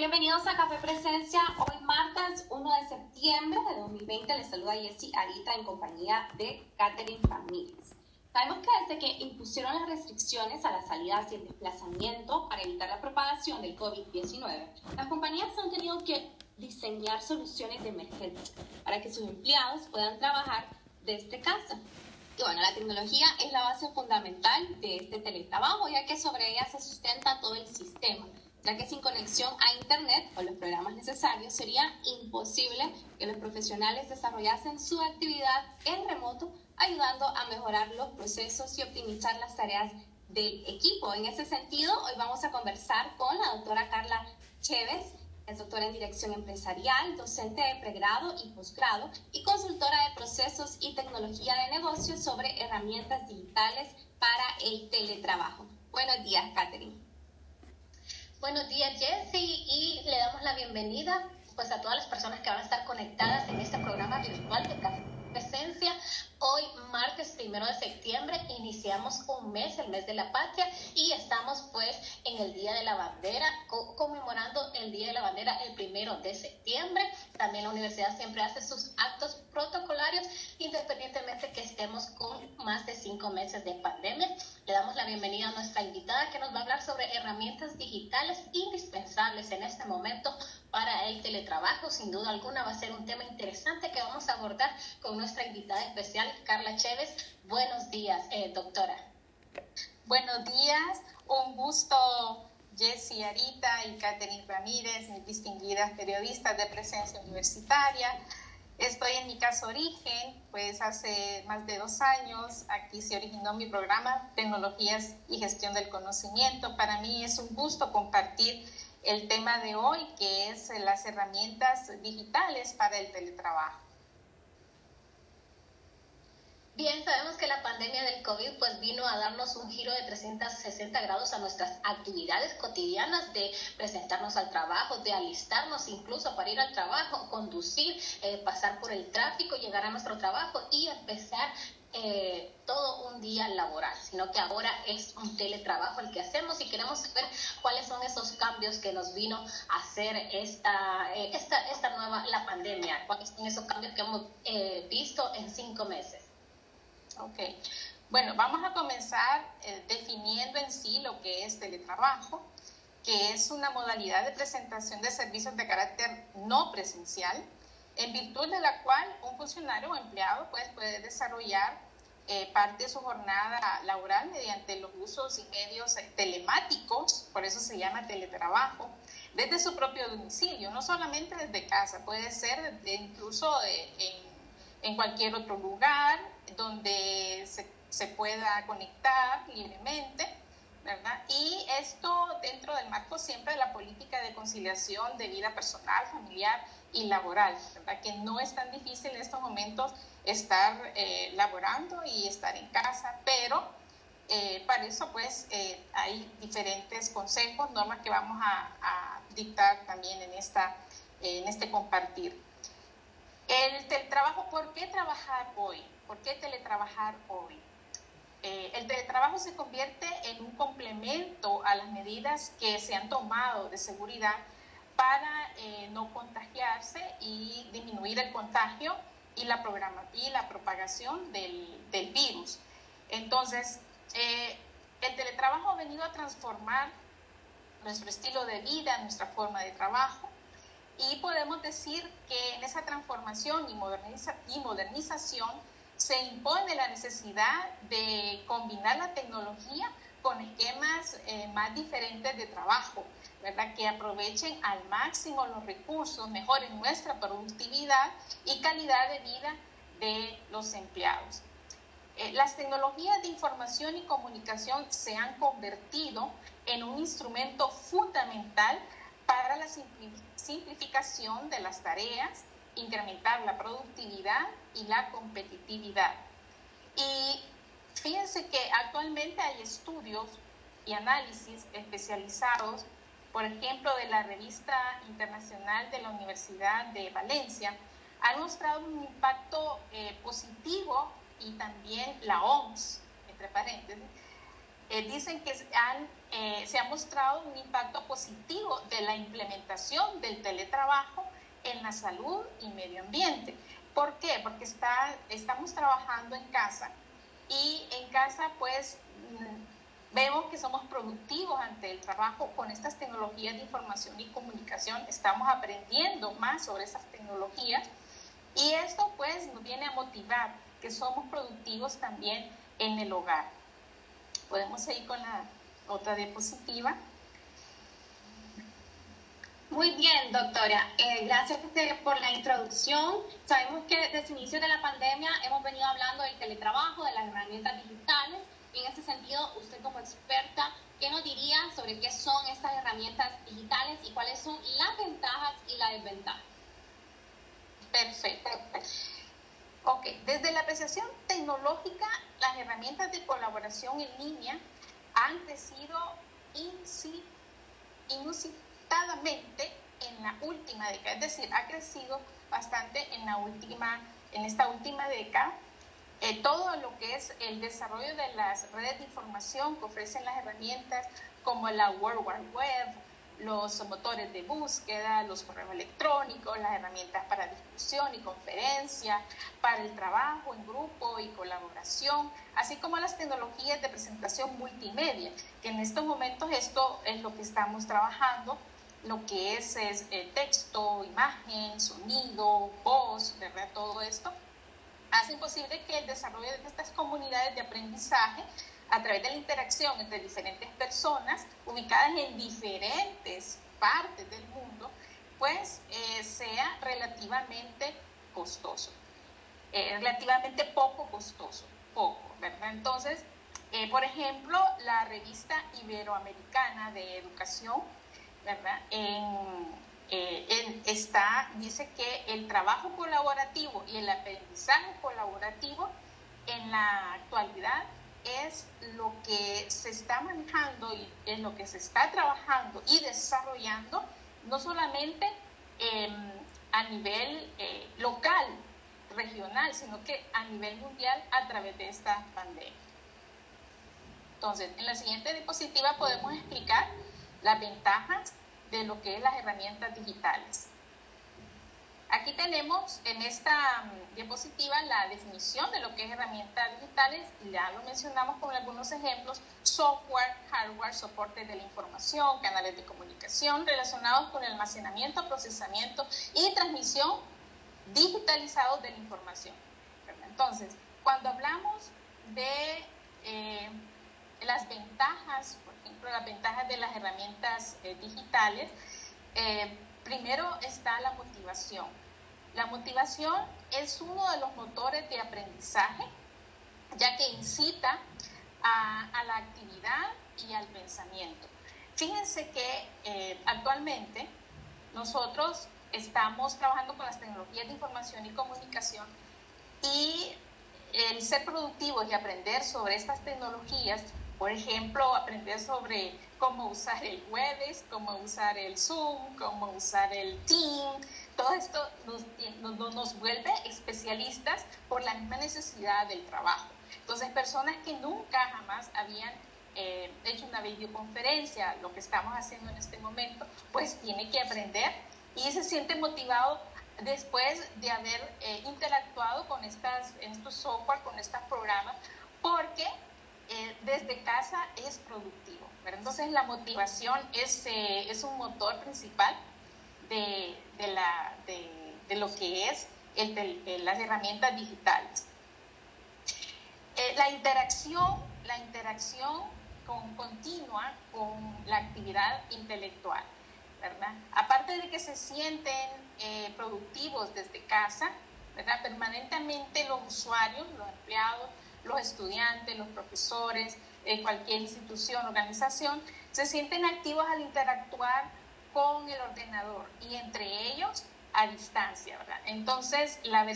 Bienvenidos a Café Presencia. Hoy martes 1 de septiembre de 2020 les saluda Jessie Arita en compañía de Catherine Ramírez. Sabemos que desde que impusieron las restricciones a las salidas y el desplazamiento para evitar la propagación del COVID-19, las compañías han tenido que diseñar soluciones de emergencia para que sus empleados puedan trabajar desde casa. Y bueno, la tecnología es la base fundamental de este teletrabajo, ya que sobre ella se sustenta todo el sistema ya que sin conexión a Internet o los programas necesarios sería imposible que los profesionales desarrollasen su actividad en remoto, ayudando a mejorar los procesos y optimizar las tareas del equipo. En ese sentido, hoy vamos a conversar con la doctora Carla Chévez, es doctora en Dirección Empresarial, docente de pregrado y posgrado y consultora de procesos y tecnología de negocios sobre herramientas digitales para el teletrabajo. Buenos días, Catherine. Buenos días, Jessy, y le damos la bienvenida pues a todas las personas que van a estar conectadas en este programa virtual de Café Presencia. Hoy, martes primero de septiembre, iniciamos un mes, el mes de la patria, y estamos pues en el Día de la Bandera, conmemorando el Día de la Bandera el primero de septiembre. También la universidad siempre hace sus actos protocolarios, independientemente que estemos con más de cinco meses de pandemia. Le damos la bienvenida a nuestra invitada que nos va a hablar sobre herramientas digitales indispensables en este momento para el teletrabajo. Sin duda alguna va a ser un tema interesante que vamos a abordar con nuestra invitada especial, Carla Chévez. Buenos días, eh, doctora. Buenos días, un gusto. Jessie Arita y Catherine Ramírez, mis distinguidas periodistas de presencia universitaria. Estoy en mi caso origen, pues hace más de dos años aquí se originó mi programa Tecnologías y Gestión del Conocimiento. Para mí es un gusto compartir el tema de hoy, que es las herramientas digitales para el teletrabajo. Bien, sabemos que la pandemia del COVID pues vino a darnos un giro de 360 grados a nuestras actividades cotidianas de presentarnos al trabajo, de alistarnos incluso para ir al trabajo, conducir, eh, pasar por el tráfico, llegar a nuestro trabajo y empezar eh, todo un día laboral, sino que ahora es un teletrabajo el que hacemos y queremos saber cuáles son esos cambios que nos vino a hacer esta, eh, esta, esta nueva, la pandemia, cuáles son esos cambios que hemos visto en cinco meses. Ok. Bueno, vamos a comenzar eh, definiendo en sí lo que es teletrabajo, que es una modalidad de presentación de servicios de carácter no presencial, en virtud de la cual un funcionario o empleado pues, puede desarrollar eh, parte de su jornada laboral mediante los usos y medios telemáticos, por eso se llama teletrabajo, desde su propio domicilio, no solamente desde casa, puede ser incluso en cualquier otro lugar donde se, pueda conectar libremente, ¿verdad? Y esto dentro del marco siempre de la política de conciliación de vida personal, familiar y laboral, ¿verdad? Que no es tan difícil en estos momentos estar eh, laborando y estar en casa, pero eh, para eso pues eh, hay diferentes consejos, normas que vamos a, dictar también en, esta, en este compartir. El teletrabajo, ¿por qué trabajar hoy? ¿Por qué teletrabajar hoy? Eh, el teletrabajo se convierte en un complemento a las medidas que se han tomado de seguridad para eh, no contagiarse y disminuir el contagio y la, programa, y la propagación del, del virus. Entonces, eh, el teletrabajo ha venido a transformar nuestro estilo de vida, nuestra forma de trabajo, y podemos decir que en esa transformación y, modernización se impone la necesidad de combinar la tecnología con esquemas eh, más diferentes de trabajo, ¿verdad? que aprovechen al máximo los recursos, mejoren nuestra productividad y calidad de vida de los empleados. Eh, las tecnologías de información y comunicación se han convertido en un instrumento fundamental para la simplificación de las tareas, incrementar la productividad y la competitividad. Y fíjense que actualmente hay estudios y análisis especializados, por ejemplo, de la revista internacional de la Universidad de Valencia, han mostrado un impacto eh, positivo y también la OMS, entre paréntesis, eh, dicen que eh, se ha mostrado un impacto positivo de la implementación del teletrabajo en la salud y medio ambiente. ¿Por qué? Porque está, estamos trabajando en casa y en casa pues mm, vemos que somos productivos ante el trabajo con estas tecnologías de información y comunicación, estamos aprendiendo más sobre esas tecnologías y esto pues nos viene a motivar que somos productivos también en el hogar. Podemos seguir con la otra diapositiva. Muy bien, doctora. Eh, gracias por la introducción. Sabemos que desde el inicio de la pandemia hemos venido hablando del teletrabajo, de las herramientas digitales. Y en ese sentido, usted como experta, ¿qué nos diría sobre qué son estas herramientas digitales y cuáles son las ventajas y las desventajas? Perfecto. Ok, desde la apreciación tecnológica, las herramientas de colaboración en línea han crecido en la última década, es decir, ha crecido bastante en la última, en esta última década. Eh, todo lo que es el desarrollo de las redes de información que ofrecen las herramientas como la World Wide Web, los motores de búsqueda, los correos electrónicos, las herramientas para discusión y conferencia, para el trabajo en grupo y colaboración, así como las tecnologías de presentación multimedia, que en estos momentos esto es lo que estamos trabajando, lo que es, es eh, texto, imagen, sonido, voz, ¿verdad? Todo esto hace posible que el desarrollo de estas comunidades de aprendizaje a través de la interacción entre diferentes personas ubicadas en diferentes partes del mundo, pues eh, sea relativamente costoso, eh, relativamente poco costoso, poco, ¿verdad? Entonces, por ejemplo, la revista Iberoamericana de Educación, ¿verdad? está, dice que el trabajo colaborativo y el aprendizaje colaborativo en la actualidad es lo que se está manejando y en lo que se está trabajando y desarrollando, no solamente em, a nivel eh, local, regional, sino que a nivel mundial a través de esta pandemia. Entonces, en la siguiente diapositiva podemos explicar las ventajas de lo que es las herramientas digitales. Aquí tenemos en esta mm, diapositiva la definición de lo que es herramientas digitales, ya lo mencionamos con algunos ejemplos, software, hardware, soporte de la información, canales de comunicación relacionados con el almacenamiento, procesamiento y transmisión digitalizados de la información. Entonces, cuando hablamos de eh, las ventajas, las ventajas de las herramientas eh, digitales, eh, primero está la motivación. La motivación es uno de los motores de aprendizaje, ya que incita a, la actividad y al pensamiento. Fíjense que eh, actualmente nosotros estamos trabajando con las tecnologías de información y comunicación y el ser productivos y aprender sobre estas tecnologías, por ejemplo, aprender sobre cómo usar el Webex, cómo usar el Zoom, cómo usar el Team, todo esto nos, nos, vuelve especialistas por la misma necesidad del trabajo. Entonces, personas que nunca jamás habían eh, hecho una videoconferencia, lo que estamos haciendo en este momento, pues tiene que aprender y se siente motivado después de haber eh, interactuado con estas, estos software, con estos programas, porque eh, desde casa es productivo. Entonces la motivación es, es un motor principal de, la, de, lo que es las herramientas digitales. Eh, la interacción, la interacción con, continua con la actividad intelectual, ¿verdad? Aparte de que se sienten eh, productivos desde casa, ¿verdad? Permanentemente los usuarios, los empleados, los estudiantes, los profesores, eh, cualquier institución, organización, se sienten activos al interactuar con el ordenador y entre ellos a distancia, ¿verdad? Entonces, la,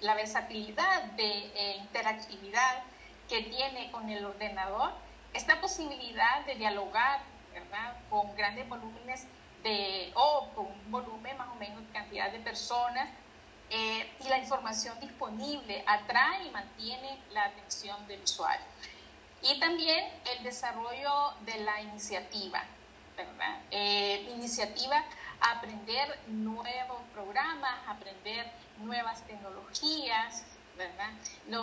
la versatilidad de eh, interactividad que tiene con el ordenador, esta posibilidad de dialogar, ¿verdad? Con grandes volúmenes de, o con un volumen más o menos de cantidad de personas, eh, y la información disponible atrae y mantiene la atención del usuario. Y también el desarrollo de la iniciativa, ¿verdad? Eh, iniciativa aprender nuevos programas, aprender nuevas tecnologías, ¿verdad?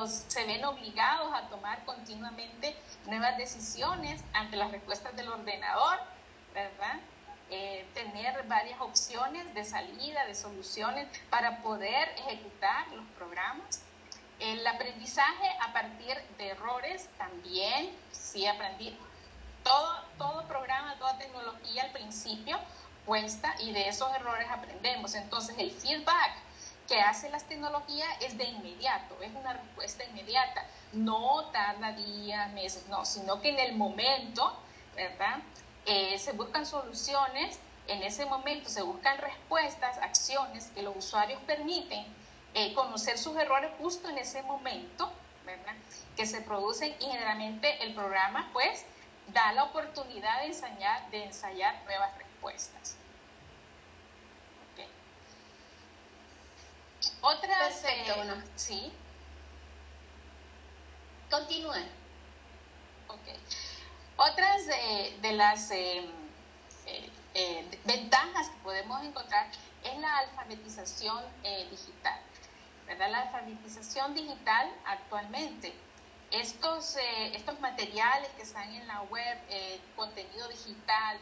Se ven obligados a tomar continuamente nuevas decisiones ante las respuestas del ordenador, ¿verdad? Eh, tener varias opciones de salida, de soluciones para poder ejecutar los programas. El aprendizaje a partir de errores también, sí aprendí. Todo, todo programa, toda tecnología al principio cuesta y de esos errores aprendemos. Entonces el feedback que hace las tecnologías es de inmediato, es una respuesta inmediata. No tarda días, meses, no, sino que en el momento, ¿verdad? Eh, se buscan soluciones, en ese momento se buscan respuestas, acciones que los usuarios permiten eh, conocer sus errores justo en ese momento, ¿verdad? Que se producen y generalmente el programa pues da la oportunidad de ensayar, de ensayar nuevas respuestas. Okay. Otras... Perfecto, eh, Sí. Continúen. Ok. Otras de, las eh, eh, eh, ventajas que podemos encontrar es la alfabetización digital. ¿verdad? La alfabetización digital actualmente. Estos, estos materiales que están en la web, contenido digital,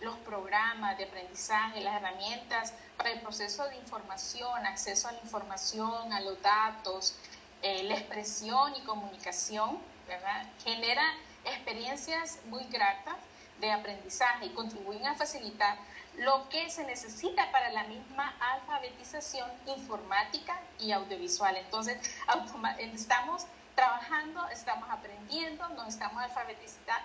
los programas de aprendizaje, las herramientas para el proceso de información, acceso a la información, a los datos, la expresión y comunicación, ¿verdad? genera experiencias muy gratas de aprendizaje y contribuyen a facilitar lo que se necesita para la misma alfabetización informática y audiovisual. Entonces, estamos trabajando, estamos aprendiendo, nos estamos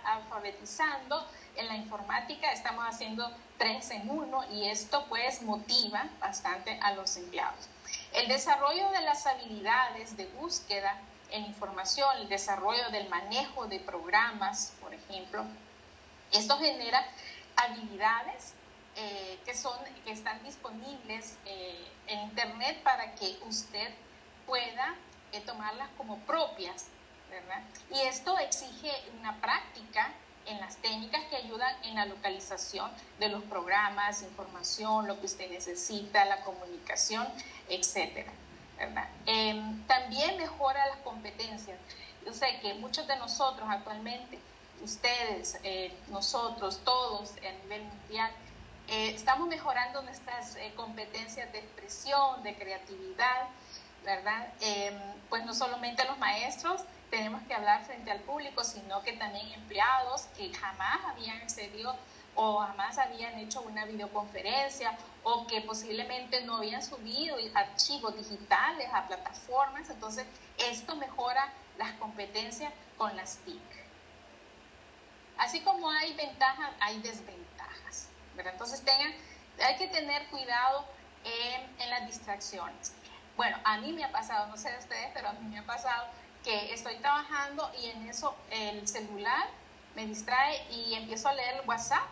alfabetizando en la informática, estamos haciendo tres en uno y esto pues motiva bastante a los empleados. El desarrollo de las habilidades de búsqueda en información, el desarrollo del manejo de programas, por ejemplo. Esto genera habilidades eh, que, son, que están disponibles eh, en Internet para que usted pueda eh, tomarlas como propias, ¿verdad? Y esto exige una práctica en las técnicas que ayudan en la localización de los programas, información, lo que usted necesita, la comunicación, etcétera. Em, también mejora las competencias. Yo sé que muchos de nosotros actualmente, ustedes, eh, nosotros, todos a nivel mundial, eh, estamos mejorando nuestras eh, competencias de expresión, de creatividad, ¿verdad? Em, pues no solamente los maestros tenemos que hablar frente al público, sino que también empleados que jamás habían accedido o jamás habían hecho una videoconferencia o que posiblemente no habían subido archivos digitales a plataformas. Entonces, esto mejora las competencias con las TIC. Así como hay ventajas, hay desventajas. Entonces, tengan, hay que tener cuidado en, en las distracciones. Bueno, a mí me ha pasado, no sé de ustedes, pero a mí me ha pasado que estoy trabajando y en eso el celular me distrae y empiezo a leer el WhatsApp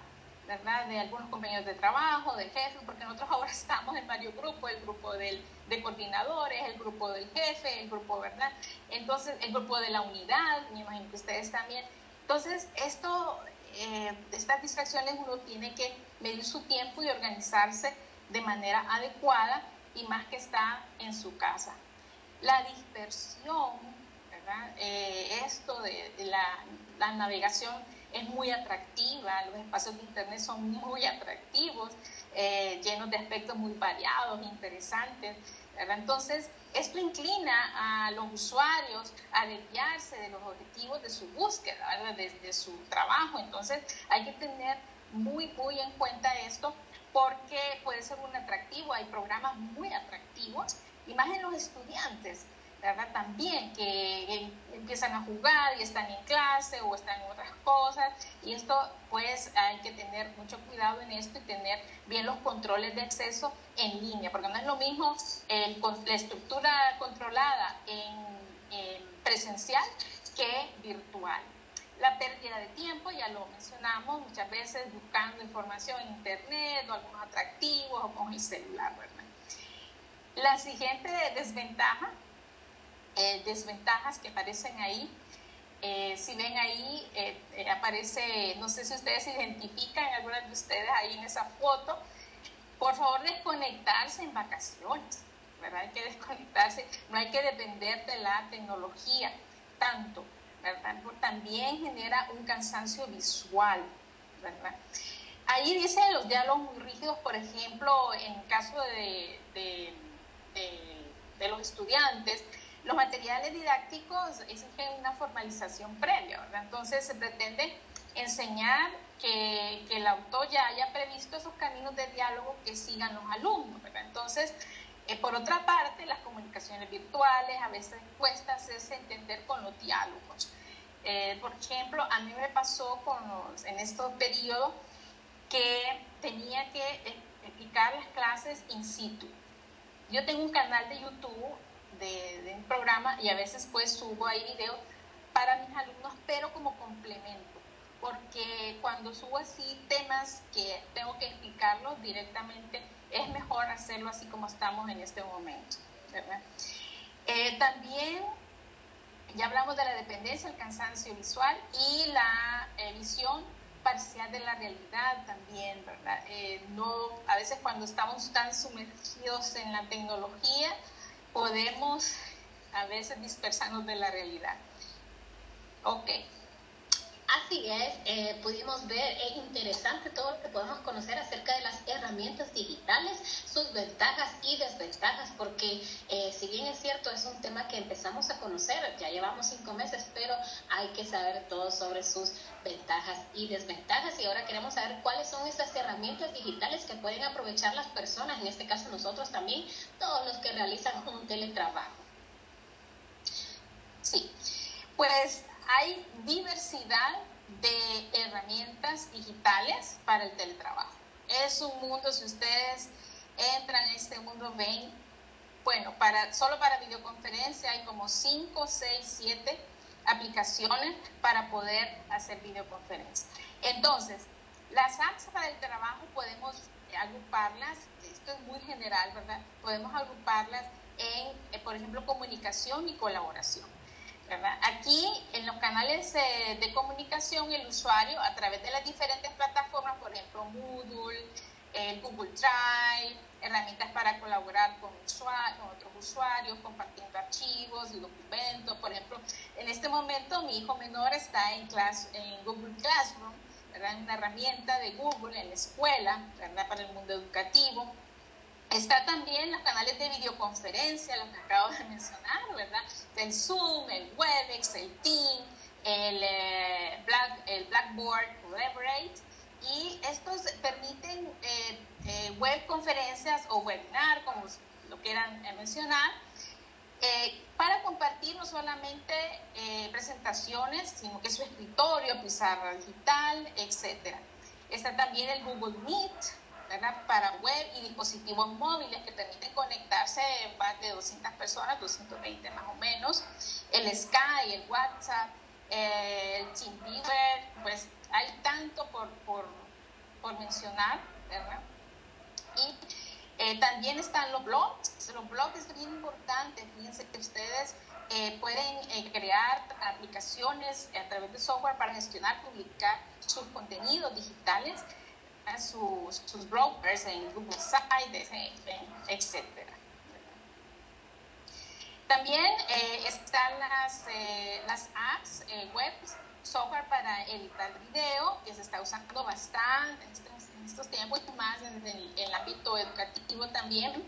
De algunos compañeros de trabajo, de jefes, porque nosotros ahora estamos en varios grupos, el grupo del, de coordinadores, el grupo del jefe, el grupo, ¿verdad? Entonces, el grupo de la unidad, me imagino que ustedes también. Entonces, esto, eh, estas distracciones uno tiene que medir su tiempo y organizarse de manera adecuada y más que está en su casa. La dispersión, ¿verdad? Eh, esto de, la navegación es muy atractiva, los espacios de Internet son muy atractivos, eh, llenos de aspectos muy variados, interesantes. Entonces, esto inclina a los usuarios a desviarse de los objetivos de su búsqueda, de, su trabajo. Entonces, hay que tener muy, muy en cuenta esto porque puede ser un atractivo, hay programas muy atractivos, y más en los estudiantes también que empiezan a jugar y están en clase o están en otras cosas y esto pues hay que tener mucho cuidado en esto y tener bien los controles de acceso en línea, porque no es lo mismo el, la estructura controlada en, presencial que virtual. La pérdida de tiempo, ya lo mencionamos muchas veces buscando información en internet o algunos atractivos o con el celular, ¿verdad? La siguiente desventaja eh, desventajas que aparecen ahí Eh, si ven ahí, eh, aparece, no sé si ustedes identifican, algunas de ustedes ahí en esa foto, por favor desconectarse en vacaciones, ¿verdad? Hay que desconectarse, no hay que depender de la tecnología tanto, ¿verdad? También genera un cansancio visual, ¿verdad? Ahí dice los diálogos muy rígidos, por ejemplo, en caso de, de, de los estudiantes, los materiales didácticos exigen una formalización previa. Entonces se pretende enseñar que, el autor ya haya previsto esos caminos de diálogo que sigan los alumnos. Entonces, eh, por otra parte, las comunicaciones virtuales a veces cuesta hacerse entender con los diálogos. Eh, por ejemplo, a mí me pasó con en estos periodos que tenía que eh, explicar las clases in situ. Yo tengo un canal de YouTube de, un programa y a veces pues subo ahí videos para mis alumnos, pero como complemento, porque cuando subo así temas que tengo que explicarlos directamente, es mejor hacerlo así como estamos en este momento. Eh, también ya hablamos de la dependencia, el cansancio visual y la eh, visión parcial de la realidad también, ¿verdad? Eh, no, a veces cuando estamos tan sumergidos en la tecnología, podemos a veces dispersarnos de la realidad. Ok. Así es, eh, pudimos ver, es interesante todo lo que podemos conocer acerca de las herramientas digitales, sus ventajas y desventajas, porque eh, si bien es cierto, es un tema que empezamos a conocer, ya llevamos cinco meses, pero hay que saber todo sobre sus ventajas y desventajas. Y ahora queremos saber cuáles son esas herramientas digitales que pueden aprovechar las personas, en este caso nosotros también, todos los que realizan un teletrabajo. Sí, pues hay diversidad de herramientas digitales para el teletrabajo. Es un mundo, si ustedes entran en este mundo, ven, bueno, para, solo para videoconferencia hay como 5, 6, 7 aplicaciones para poder hacer videoconferencia. Entonces, las apps para el trabajo podemos agruparlas, esto es muy general, ¿verdad? Podemos agruparlas en, eh, por ejemplo, comunicación y colaboración. Aquí en los canales eh, de comunicación el usuario a través de las diferentes plataformas, por ejemplo Moodle, el Google Drive, herramientas para colaborar con, con, otros usuarios, compartiendo archivos y documentos. Por ejemplo, en este momento mi hijo menor está en, class, en Google Classroom, ¿verdad? una herramienta de Google en la escuela ¿verdad? para el mundo educativo. Está también los canales de videoconferencia, los que acabo de mencionar, ¿verdad? El Zoom, el Webex, el Team, el, eh, Black, el Blackboard Collaborate. Y estos permiten eh, eh, web conferencias o webinar, como lo quieran mencionar, para compartir no solamente presentaciones, sino que su escritorio, pizarra digital, etc. Está también el Google Meet, para web y dispositivos móviles que permiten conectarse más de 200 personas, 220 más o menos, el Sky, el WhatsApp, el TeamViewer, pues hay tanto por, por, por mencionar. Y eh, también están los blogs, los blogs es bien importante, fíjense que ustedes eh, pueden eh, crear aplicaciones a través de software para gestionar, publicar sus contenidos digitales sus, sus brokers en Google Sites, etc. También eh, están las, eh, las apps eh, web, software para editar video, que se está usando bastante en estos, tiempos, más en el, ámbito educativo también.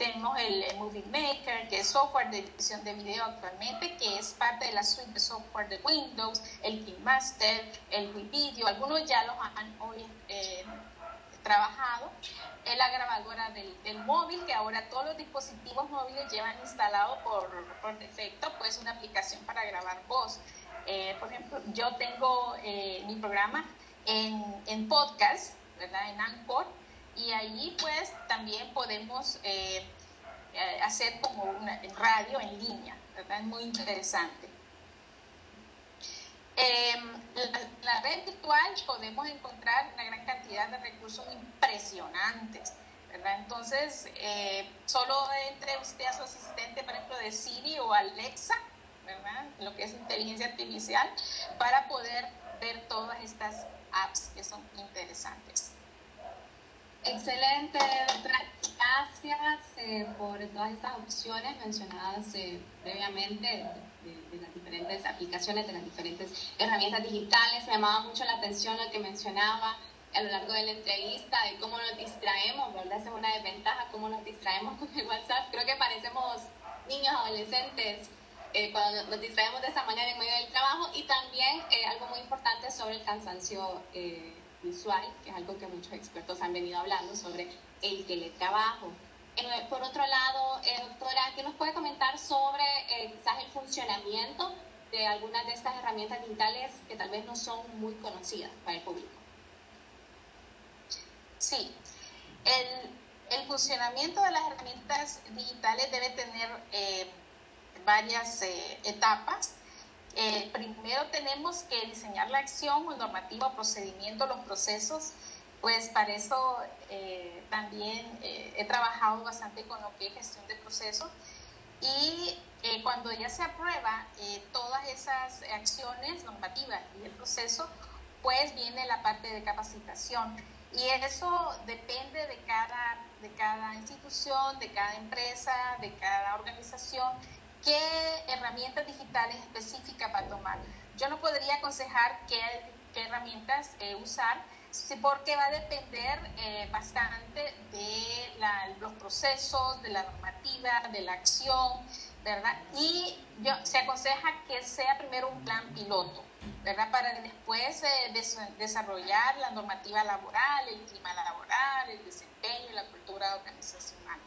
Tenemos el, Movie Maker, que es software de edición de video actualmente, que es parte de la suite de software de Windows, el KeyMaster, el WeVideo, algunos ya los han hoy eh, trabajado. Es la grabadora del, móvil, que ahora todos los dispositivos móviles llevan instalado por, por defecto, pues una aplicación para grabar voz. Eh, por ejemplo, yo tengo eh, mi programa en, en podcast, ¿verdad? En Anchor, y ahí pues también podemos eh, eh, hacer como una radio en línea, ¿verdad? Es muy interesante. En la, red virtual podemos encontrar una gran cantidad de recursos impresionantes, ¿verdad? Entonces, eh, solo entre usted a su asistente, por ejemplo, de Siri o Alexa, ¿verdad? Lo que es inteligencia artificial, para poder ver todas estas apps que son interesantes. Excelente, doctora. Gracias eh, por todas estas opciones mencionadas eh, previamente de, las diferentes aplicaciones, de las diferentes herramientas digitales. Me llamaba mucho la atención lo que mencionaba a lo largo de la entrevista de cómo nos distraemos, ¿verdad? Esa es una desventaja, cómo nos distraemos con el WhatsApp. Creo que parecemos niños, adolescentes, eh, cuando nos distraemos de esa manera en medio del trabajo y también algo muy importante sobre el cansancio visual, que es algo que muchos expertos han venido hablando sobre el teletrabajo. Eh, por otro lado, eh, doctora, ¿qué nos puede comentar sobre eh, quizás el funcionamiento de algunas de estas herramientas digitales que tal vez no son muy conocidas para el público? Sí, el, el funcionamiento de las herramientas digitales debe tener varias etapas. Primero tenemos que diseñar la acción o normativa procedimiento, los procesos. Pues para eso eh, también eh, he trabajado bastante con lo que es gestión de procesos y eh, cuando ya se aprueba todas esas acciones normativas y el proceso, pues viene la parte de capacitación. Y eso depende de cada, de cada institución, de cada empresa, de cada organización, qué herramientas digitales específicas va a tomar. Yo no podría aconsejar qué, qué herramientas usar, Sí, porque va a depender eh, bastante de los procesos, de la normativa, de la acción, ¿verdad? Y yo, se aconseja que sea primero un plan piloto, ¿verdad? Para después eh, desarrollar la normativa laboral, el clima laboral, el desempeño la cultura organizacional.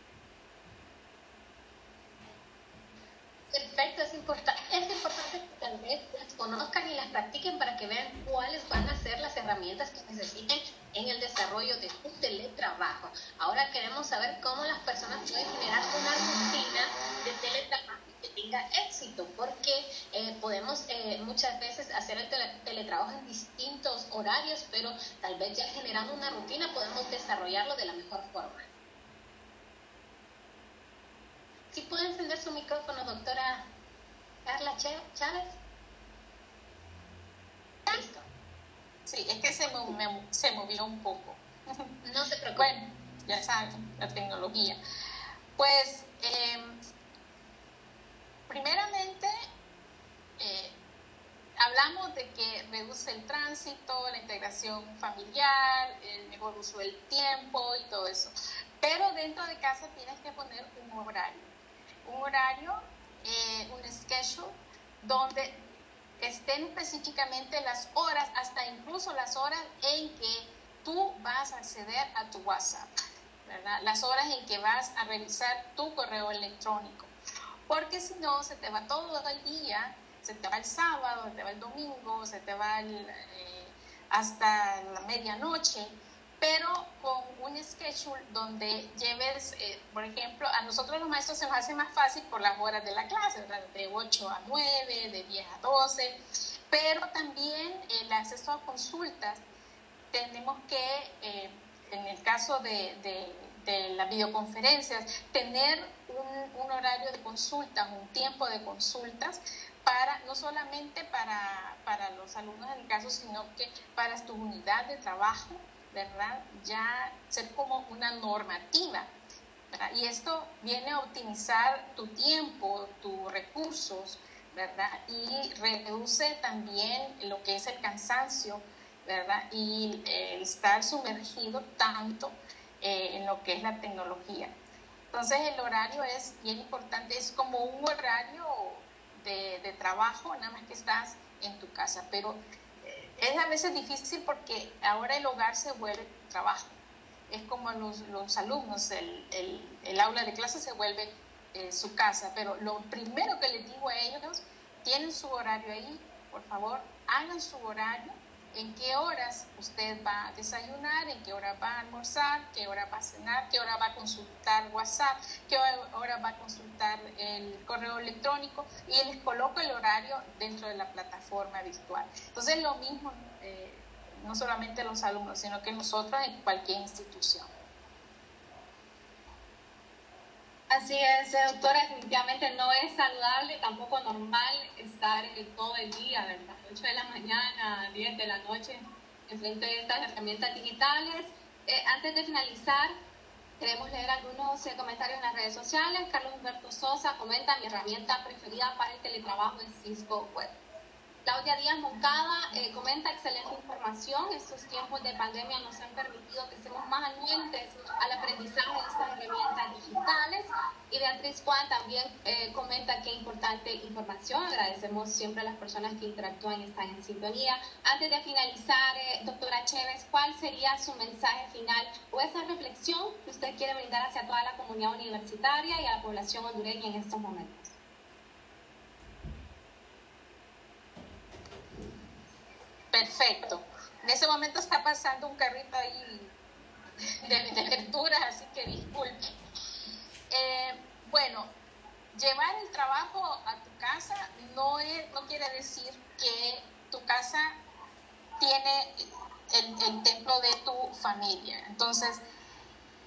Perfecto, es, importante es importante que tal vez las conozcan y las practiquen para que vean cuáles van a ser las herramientas que necesiten en el desarrollo de su teletrabajo. Ahora queremos saber cómo las personas pueden generar una rutina de teletrabajo que tenga éxito, porque eh, podemos eh, muchas veces hacer el teletrabajo en distintos horarios, pero tal vez ya generando una rutina podemos desarrollarlo de la mejor forma. Si puede encender su micrófono, doctora Carla Chávez. Listo. Sí, es que se, se movió un poco. No se preocupe. Bueno, ya saben, la tecnología. Pues, em, primeramente, eh, hablamos de que reduce el tránsito, la integración familiar, el mejor uso del tiempo y todo eso. Pero dentro de casa tienes que poner un horario un horario, eh, un schedule, donde estén específicamente las horas, hasta incluso las horas en que tú vas a acceder a tu WhatsApp, ¿verdad? Las horas en que vas a revisar tu correo electrónico. Porque si no, se te va todo el día, se te va el sábado, se te va el domingo, se te va eh, hasta la medianoche pero con un schedule donde lleves, eh, por ejemplo, a nosotros los maestros se nos hace más fácil por las horas de la clase, de 8 a 9, de 10 a 12, pero también el acceso a consultas, tenemos que, eh, en el caso de, las videoconferencias, tener un, horario de consultas, un tiempo de consultas, para, no solamente para, para los alumnos en el caso, sino que para tu unidad de trabajo, ¿verdad? Ya ser como una normativa. Y esto viene a optimizar tu tiempo, tus recursos, ¿verdad? Y reduce también lo que es el cansancio, ¿verdad? Y el estar sumergido tanto eh, en lo que es la tecnología. Entonces el horario es bien importante, es como un horario de, de trabajo, nada más que estás en tu casa, pero es a veces difícil porque ahora el hogar se vuelve trabajo. Es como los, los alumnos, el, el, el, aula de clase se vuelve eh, su casa, pero lo primero que les digo a ellos, tienen su horario ahí, por favor, hagan su horario en qué horas usted va a desayunar, en qué hora va a almorzar, qué hora va a cenar, qué hora va a consultar WhatsApp, qué hora va a consultar el correo electrónico y les coloco el horario dentro de la plataforma virtual. Entonces lo mismo, eh, no solamente los alumnos, sino que nosotros en cualquier institución. Así es, doctora, definitivamente no es saludable, tampoco normal estar todo el día, ¿verdad? 8 de la mañana, 10 de la noche, enfrente de estas herramientas digitales. Eh, antes de finalizar, queremos leer algunos eh, comentarios en las redes sociales. Carlos Humberto Sosa comenta mi herramienta preferida para el teletrabajo es Cisco Web. Claudia Díaz Moncada eh, comenta excelente información. Estos tiempos de pandemia nos han permitido que estemos más anuentes al aprendizaje de estas herramientas digitales. Y Beatriz Juan también eh, comenta qué importante información. Agradecemos siempre a las personas que interactúan y están en sintonía. Antes de finalizar, eh, doctora Chévez, ¿cuál sería su mensaje final o esa reflexión que usted quiere brindar hacia toda la comunidad universitaria y a la población hondureña en estos momentos? Perfecto. En ese momento está pasando un carrito ahí de, de verduras, así que disculpe. Eh, bueno, llevar el trabajo a tu casa no, es, no quiere decir que tu casa tiene el, templo de tu familia. Entonces,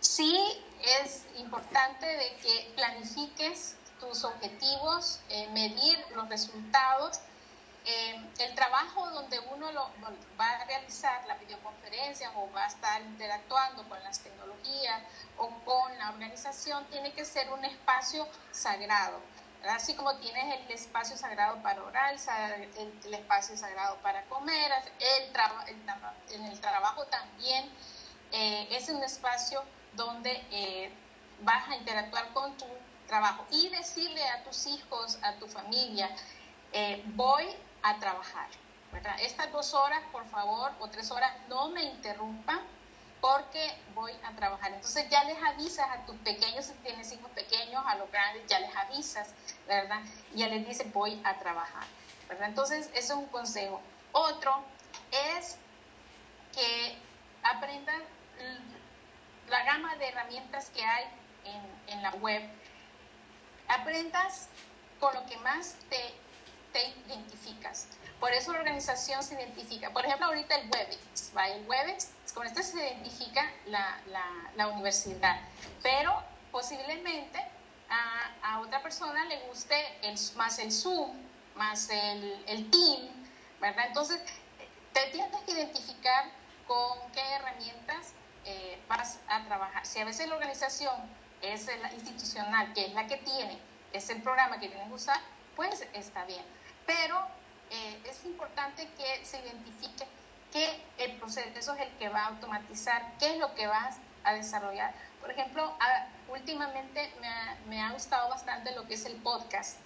sí es importante de que planifiques tus objetivos, eh, medir los resultados eh, el trabajo donde va a realizar la videoconferencia o va a estar interactuando con las tecnologías o con la organización tiene que ser un espacio sagrado. Así como tienes el espacio sagrado para orar, el, espacio sagrado para comer, el, en el trabajo también eh, es un espacio donde eh, vas a interactuar con tu trabajo y decirle a tus hijos, a tu familia, voy a trabajar. Estas dos horas, por favor, o tres horas, no me interrumpan porque voy a trabajar. Entonces ya les avisas a tus pequeños, si tienes hijos pequeños, a los grandes, ya les avisas, ¿verdad? Ya les dices, voy a trabajar. Entonces, eso es un consejo. Otro es que aprendan la gama de herramientas que hay en, en la web. Aprendas con lo que más te identificas. Por eso la organización se identifica. Por ejemplo, ahorita el WebEx, ¿va? El WebEx, con esto se identifica la, la, universidad. Pero posiblemente a, a, otra persona le guste el, más el Zoom, más el, el Team, ¿verdad? Entonces, te tienes que identificar con qué herramientas eh, vas a trabajar. Si a veces la organización es la institucional, que es la que tiene, es el programa que tienes que usar, pues está bien pero eh, es importante que se identifique que el proceso es el que va a automatizar, qué es lo que vas a desarrollar. Por ejemplo, últimamente me ha, gustado bastante lo que es el podcast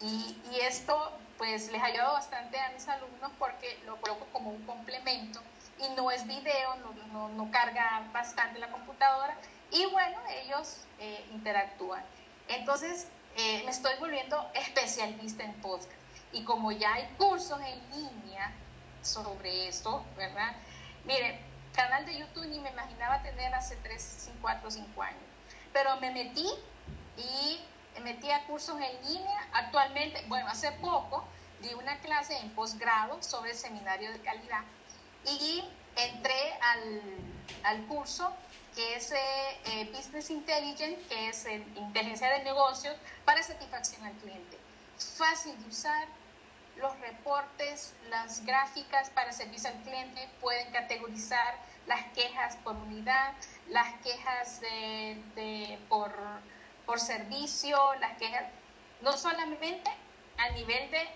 y, esto pues les ha ayudado bastante a mis alumnos porque lo coloco como un complemento y no es video, no, carga bastante la computadora y bueno, ellos eh, interactúan. Entonces, eh, me estoy volviendo especialista en podcast. Y como ya hay cursos en línea sobre esto, ¿verdad? Mire, canal de YouTube ni me imaginaba tener hace 3, 4, 5 años. Pero me metí y me metí a cursos en línea. Actualmente, bueno, hace poco di una clase en posgrado sobre seminario de calidad y entré al, al curso que es eh, Business Intelligence, que es inteligencia de negocios para satisfacción al cliente fácil de usar. Los reportes, las gráficas para servicio al cliente pueden categorizar las quejas por unidad, las quejas de, por, por servicio, las quejas, no solamente a nivel de,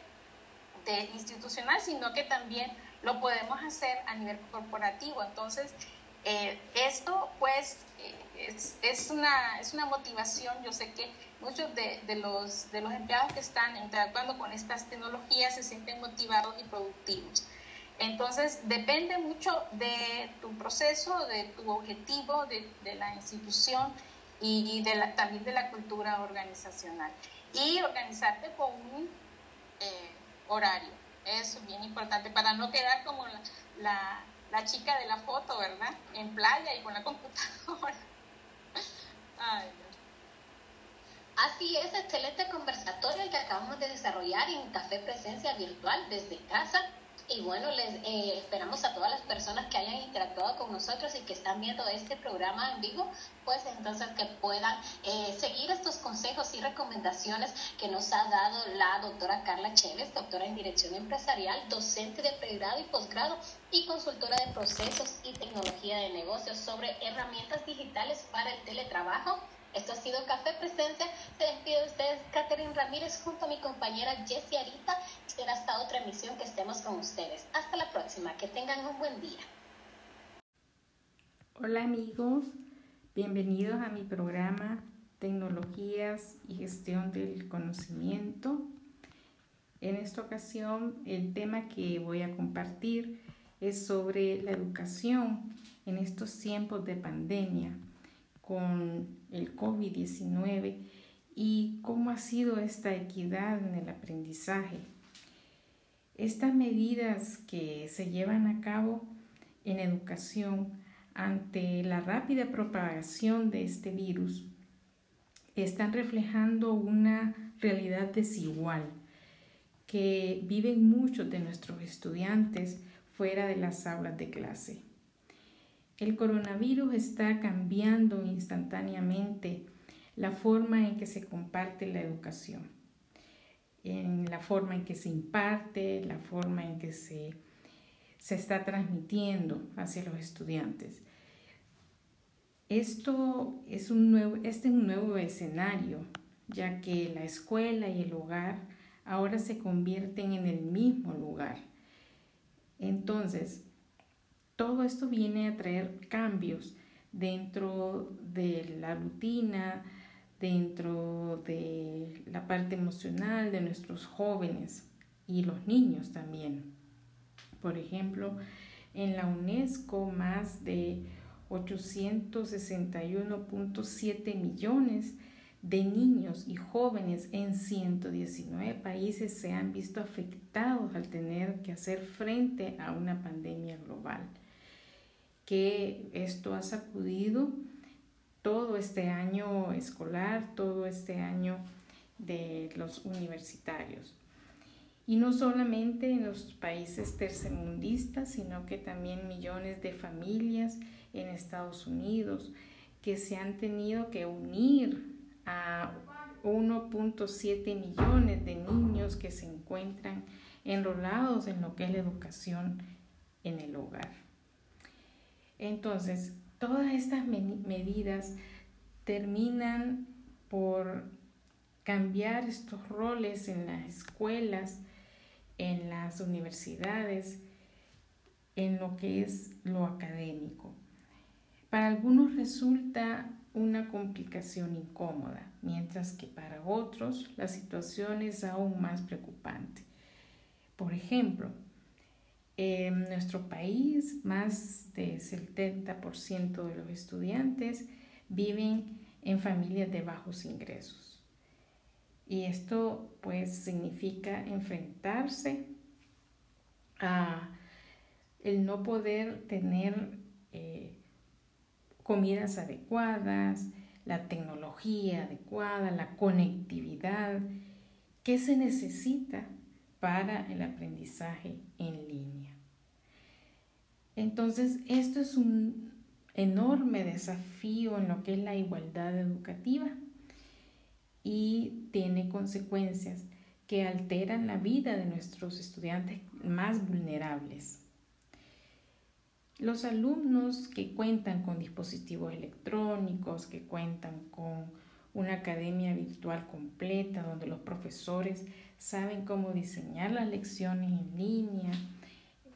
de institucional, sino que también lo podemos hacer a nivel corporativo. Entonces, eh, esto pues eh, es, una, es una motivación, yo sé que muchos de, de, los, de los empleados que están interactuando con estas tecnologías se sienten motivados y productivos. Entonces, depende mucho de tu proceso, de tu objetivo, de, de la institución y de la, también de la cultura organizacional. Y organizarte con un eh, horario. Eso es bien importante para no quedar como la la chica de la foto, ¿verdad? En playa y con la computadora. Ay, Así es, excelente conversatorio el que acabamos de desarrollar en Café Presencia Virtual desde casa. Y bueno, les eh, esperamos a todas las personas que hayan interactuado con nosotros y que están viendo este programa en vivo, pues entonces que puedan eh, seguir estos consejos y recomendaciones que nos ha dado la doctora Carla Chévez, doctora en Dirección Empresarial, docente de pregrado y posgrado y consultora de procesos y tecnología de negocios sobre herramientas digitales para el teletrabajo esto ha sido Café Presencia. Se despide de ustedes Catherine Ramírez junto a mi compañera Jessie Arita. Será hasta otra emisión que estemos con ustedes. Hasta la próxima. Que tengan un buen día. Hola amigos, bienvenidos a mi programa Tecnologías y Gestión del Conocimiento. En esta ocasión el tema que voy a compartir es sobre la educación en estos tiempos de pandemia con el COVID-19 y cómo ha sido esta equidad en el aprendizaje. Estas medidas que se llevan a cabo en educación ante la rápida propagación de este virus están reflejando una realidad desigual que viven muchos de nuestros estudiantes fuera de las aulas de clase. El coronavirus está cambiando instantáneamente la forma en que se comparte la educación, en la forma en que se imparte, la forma en que se, se está transmitiendo hacia los estudiantes. Esto es un nuevo, este es un nuevo escenario, ya que la escuela y el hogar ahora se convierten en el mismo lugar. Entonces, todo esto viene a traer cambios dentro de la rutina, dentro de la parte emocional de nuestros jóvenes y los niños también. Por ejemplo, en la UNESCO más de 861.7 millones de niños y jóvenes en 119 países se han visto afectados al tener que hacer frente a una pandemia global que esto ha sacudido todo este año escolar, todo este año de los universitarios. Y no solamente en los países tercermundistas, sino que también millones de familias en Estados Unidos que se han tenido que unir a 1.7 millones de niños que se encuentran enrolados en lo que es la educación en el hogar. Entonces, todas estas medidas terminan por cambiar estos roles en las escuelas, en las universidades, en lo que es lo académico. Para algunos resulta una complicación incómoda, mientras que para otros la situación es aún más preocupante. Por ejemplo, en nuestro país, más del 70% de los estudiantes viven en familias de bajos ingresos. Y esto pues significa enfrentarse a el no poder tener eh, comidas adecuadas, la tecnología adecuada, la conectividad que se necesita para el aprendizaje en línea. Entonces, esto es un enorme desafío en lo que es la igualdad educativa y tiene consecuencias que alteran la vida de nuestros estudiantes más vulnerables. Los alumnos que cuentan con dispositivos electrónicos, que cuentan con una academia virtual completa donde los profesores saben cómo diseñar las lecciones en línea,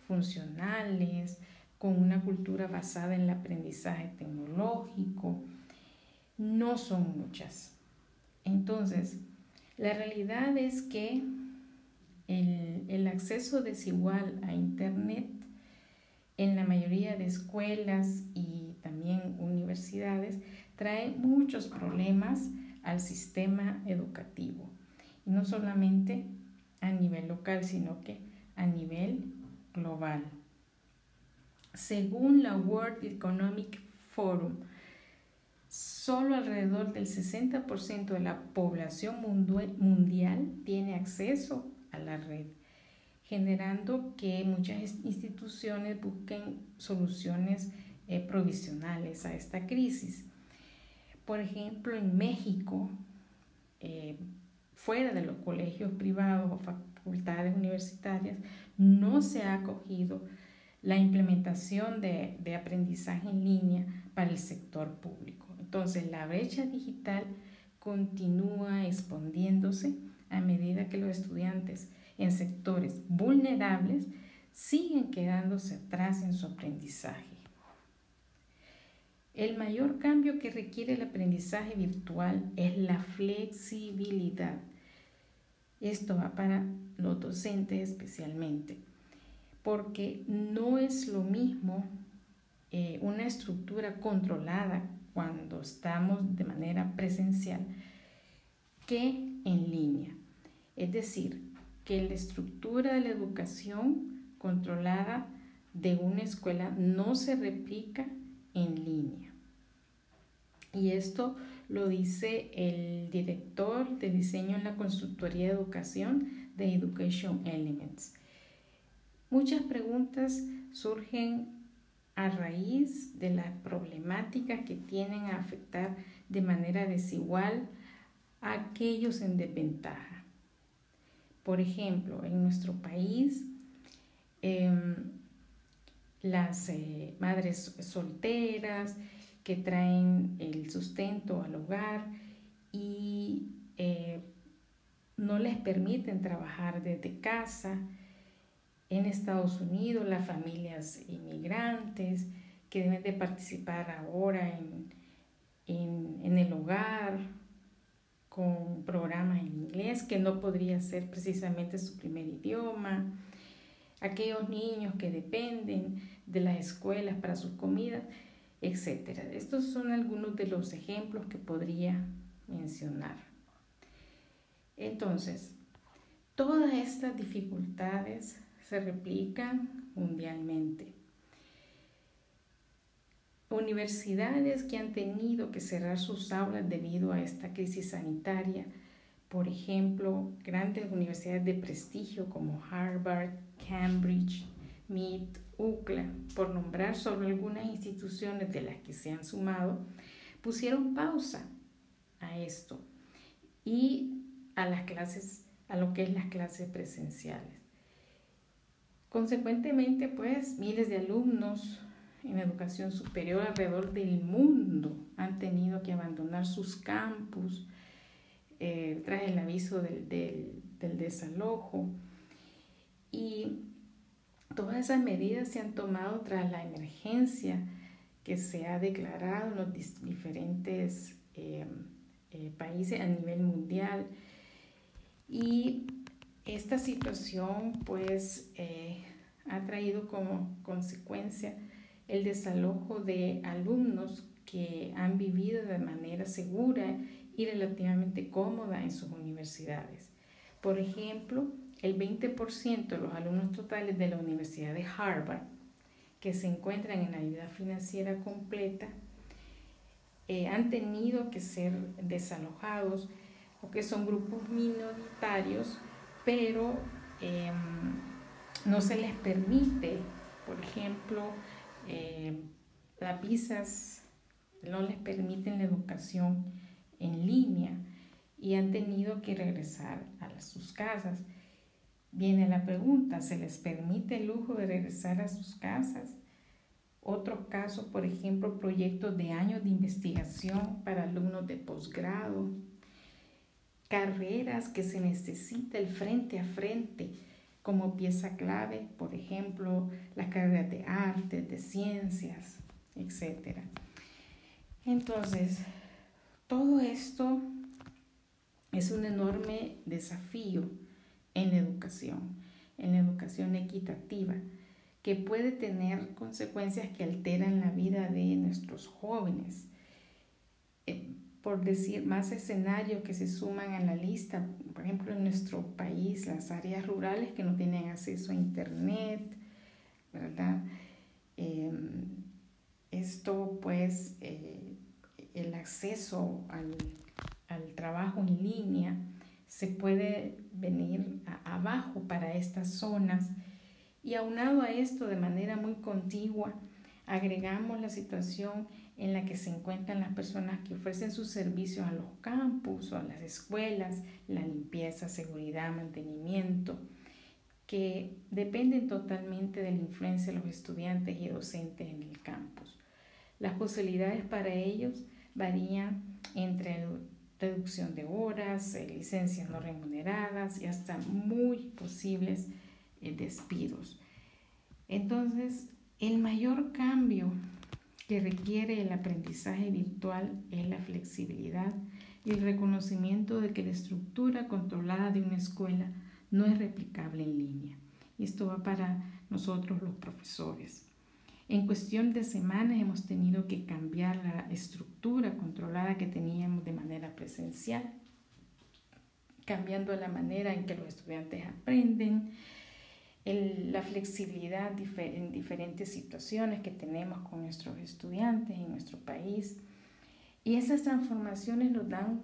funcionales, con una cultura basada en el aprendizaje tecnológico, no son muchas. Entonces, la realidad es que el, el, acceso desigual a Internet en la mayoría de escuelas y también universidades trae muchos problemas al sistema educativo no solamente a nivel local, sino que a nivel global. Según la World Economic Forum, solo alrededor del 60% de la población mundial tiene acceso a la red, generando que muchas instituciones busquen soluciones eh, provisionales a esta crisis. Por ejemplo, en México, eh, fuera de los colegios privados o facultades universitarias, no se ha acogido la implementación de, de aprendizaje en línea para el sector público. Entonces, la brecha digital continúa expandiéndose a medida que los estudiantes en sectores vulnerables siguen quedándose atrás en su aprendizaje. El mayor cambio que requiere el aprendizaje virtual es la flexibilidad. Esto va para los docentes especialmente, porque no es lo mismo eh, una estructura controlada cuando estamos de manera presencial que en línea. Es decir, que la estructura de la educación controlada de una escuela no se replica en línea. Y esto lo dice el director de diseño en la consultoría de educación de Education Elements. Muchas preguntas surgen a raíz de la problemática que tienen a afectar de manera desigual a aquellos en desventaja. Por ejemplo, en nuestro país, em, las eh, madres solteras que traen el sustento al hogar y eh, no les permiten trabajar desde casa, en Estados Unidos, las familias inmigrantes que deben de participar ahora en, en, el hogar con programas en inglés, que no podría ser precisamente su primer idioma, aquellos niños que dependen de las escuelas para sus comidas, etc. Estos son algunos de los ejemplos que podría mencionar. Entonces, todas estas dificultades se replican mundialmente. Universidades que han tenido que cerrar sus aulas debido a esta crisis sanitaria, por ejemplo, grandes universidades de prestigio como Harvard, Cambridge, MIT, UCLA, por nombrar solo algunas instituciones de las que se han sumado, pusieron pausa a esto y a las clases, a lo que es las clases presenciales. Consecuentemente, pues miles de alumnos en educación superior alrededor del mundo han tenido que abandonar sus campus eh, tras el aviso del, del desalojo. Y todas esas medidas se han tomado tras la emergencia que se ha declarado en los diferentes eh, eh, países a nivel mundial. Y esta situación pues eh, ha traído como consecuencia el desalojo de alumnos que han vivido de manera segura y relativamente cómoda en sus universidades. Por ejemplo, el 20% de los alumnos totales de la Universidad de Harvard que se encuentran en ayuda financiera completa eh, han tenido que ser desalojados o que son grupos minoritarios pero em, no se les permite, por ejemplo, eh, las visas no les permiten la educación en línea y han tenido que regresar a sus casas. Viene la pregunta, ¿se les permite el lujo de regresar a sus casas? Otro caso, por ejemplo, proyectos de años de investigación para alumnos de posgrado carreras que se necesita el frente a frente como pieza clave, por ejemplo, las carreras de arte, de ciencias, etc. Entonces, todo esto es un enorme desafío en la educación, en la educación equitativa, que puede tener consecuencias que alteran la vida de nuestros jóvenes. Eh, por decir más escenarios que se suman a la lista. Por ejemplo, en nuestro país, las áreas rurales que no tienen acceso a Internet, ¿verdad? Em, esto, pues, eh, el acceso al, al trabajo en línea se puede venir abajo para estas zonas. Y aunado a esto, de manera muy contigua, agregamos la situación en la que se encuentran las personas que ofrecen sus servicios a los campus o a las escuelas, la limpieza, seguridad, mantenimiento, que dependen totalmente de la influencia de los estudiantes y docentes en el campus. Las posibilidades para ellos varían entre reducción de horas, eh, licencias no remuneradas y hasta muy posibles eh, despidos. Entonces, el mayor cambio que requiere el aprendizaje virtual es la flexibilidad y el reconocimiento de que la estructura controlada de una escuela no es replicable en línea. Y esto va para nosotros los profesores. En cuestión de semanas hemos tenido que cambiar la estructura controlada que teníamos de manera presencial, cambiando la manera en que los estudiantes aprenden, la flexibilidad en diferentes situaciones que tenemos con nuestros estudiantes en nuestro país. Y esas transformaciones nos dan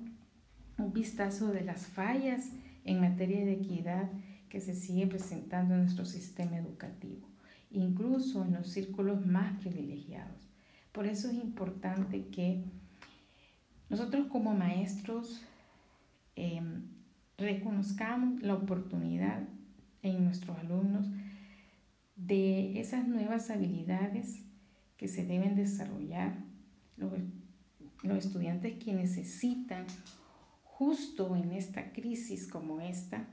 un vistazo de las fallas en materia de equidad que se sigue presentando en nuestro sistema educativo, incluso en los círculos más privilegiados. Por eso es importante que nosotros como maestros em, reconozcamos la oportunidad en nuestros alumnos de esas nuevas habilidades que se deben desarrollar los, estudiantes que necesitan justo en esta crisis como esta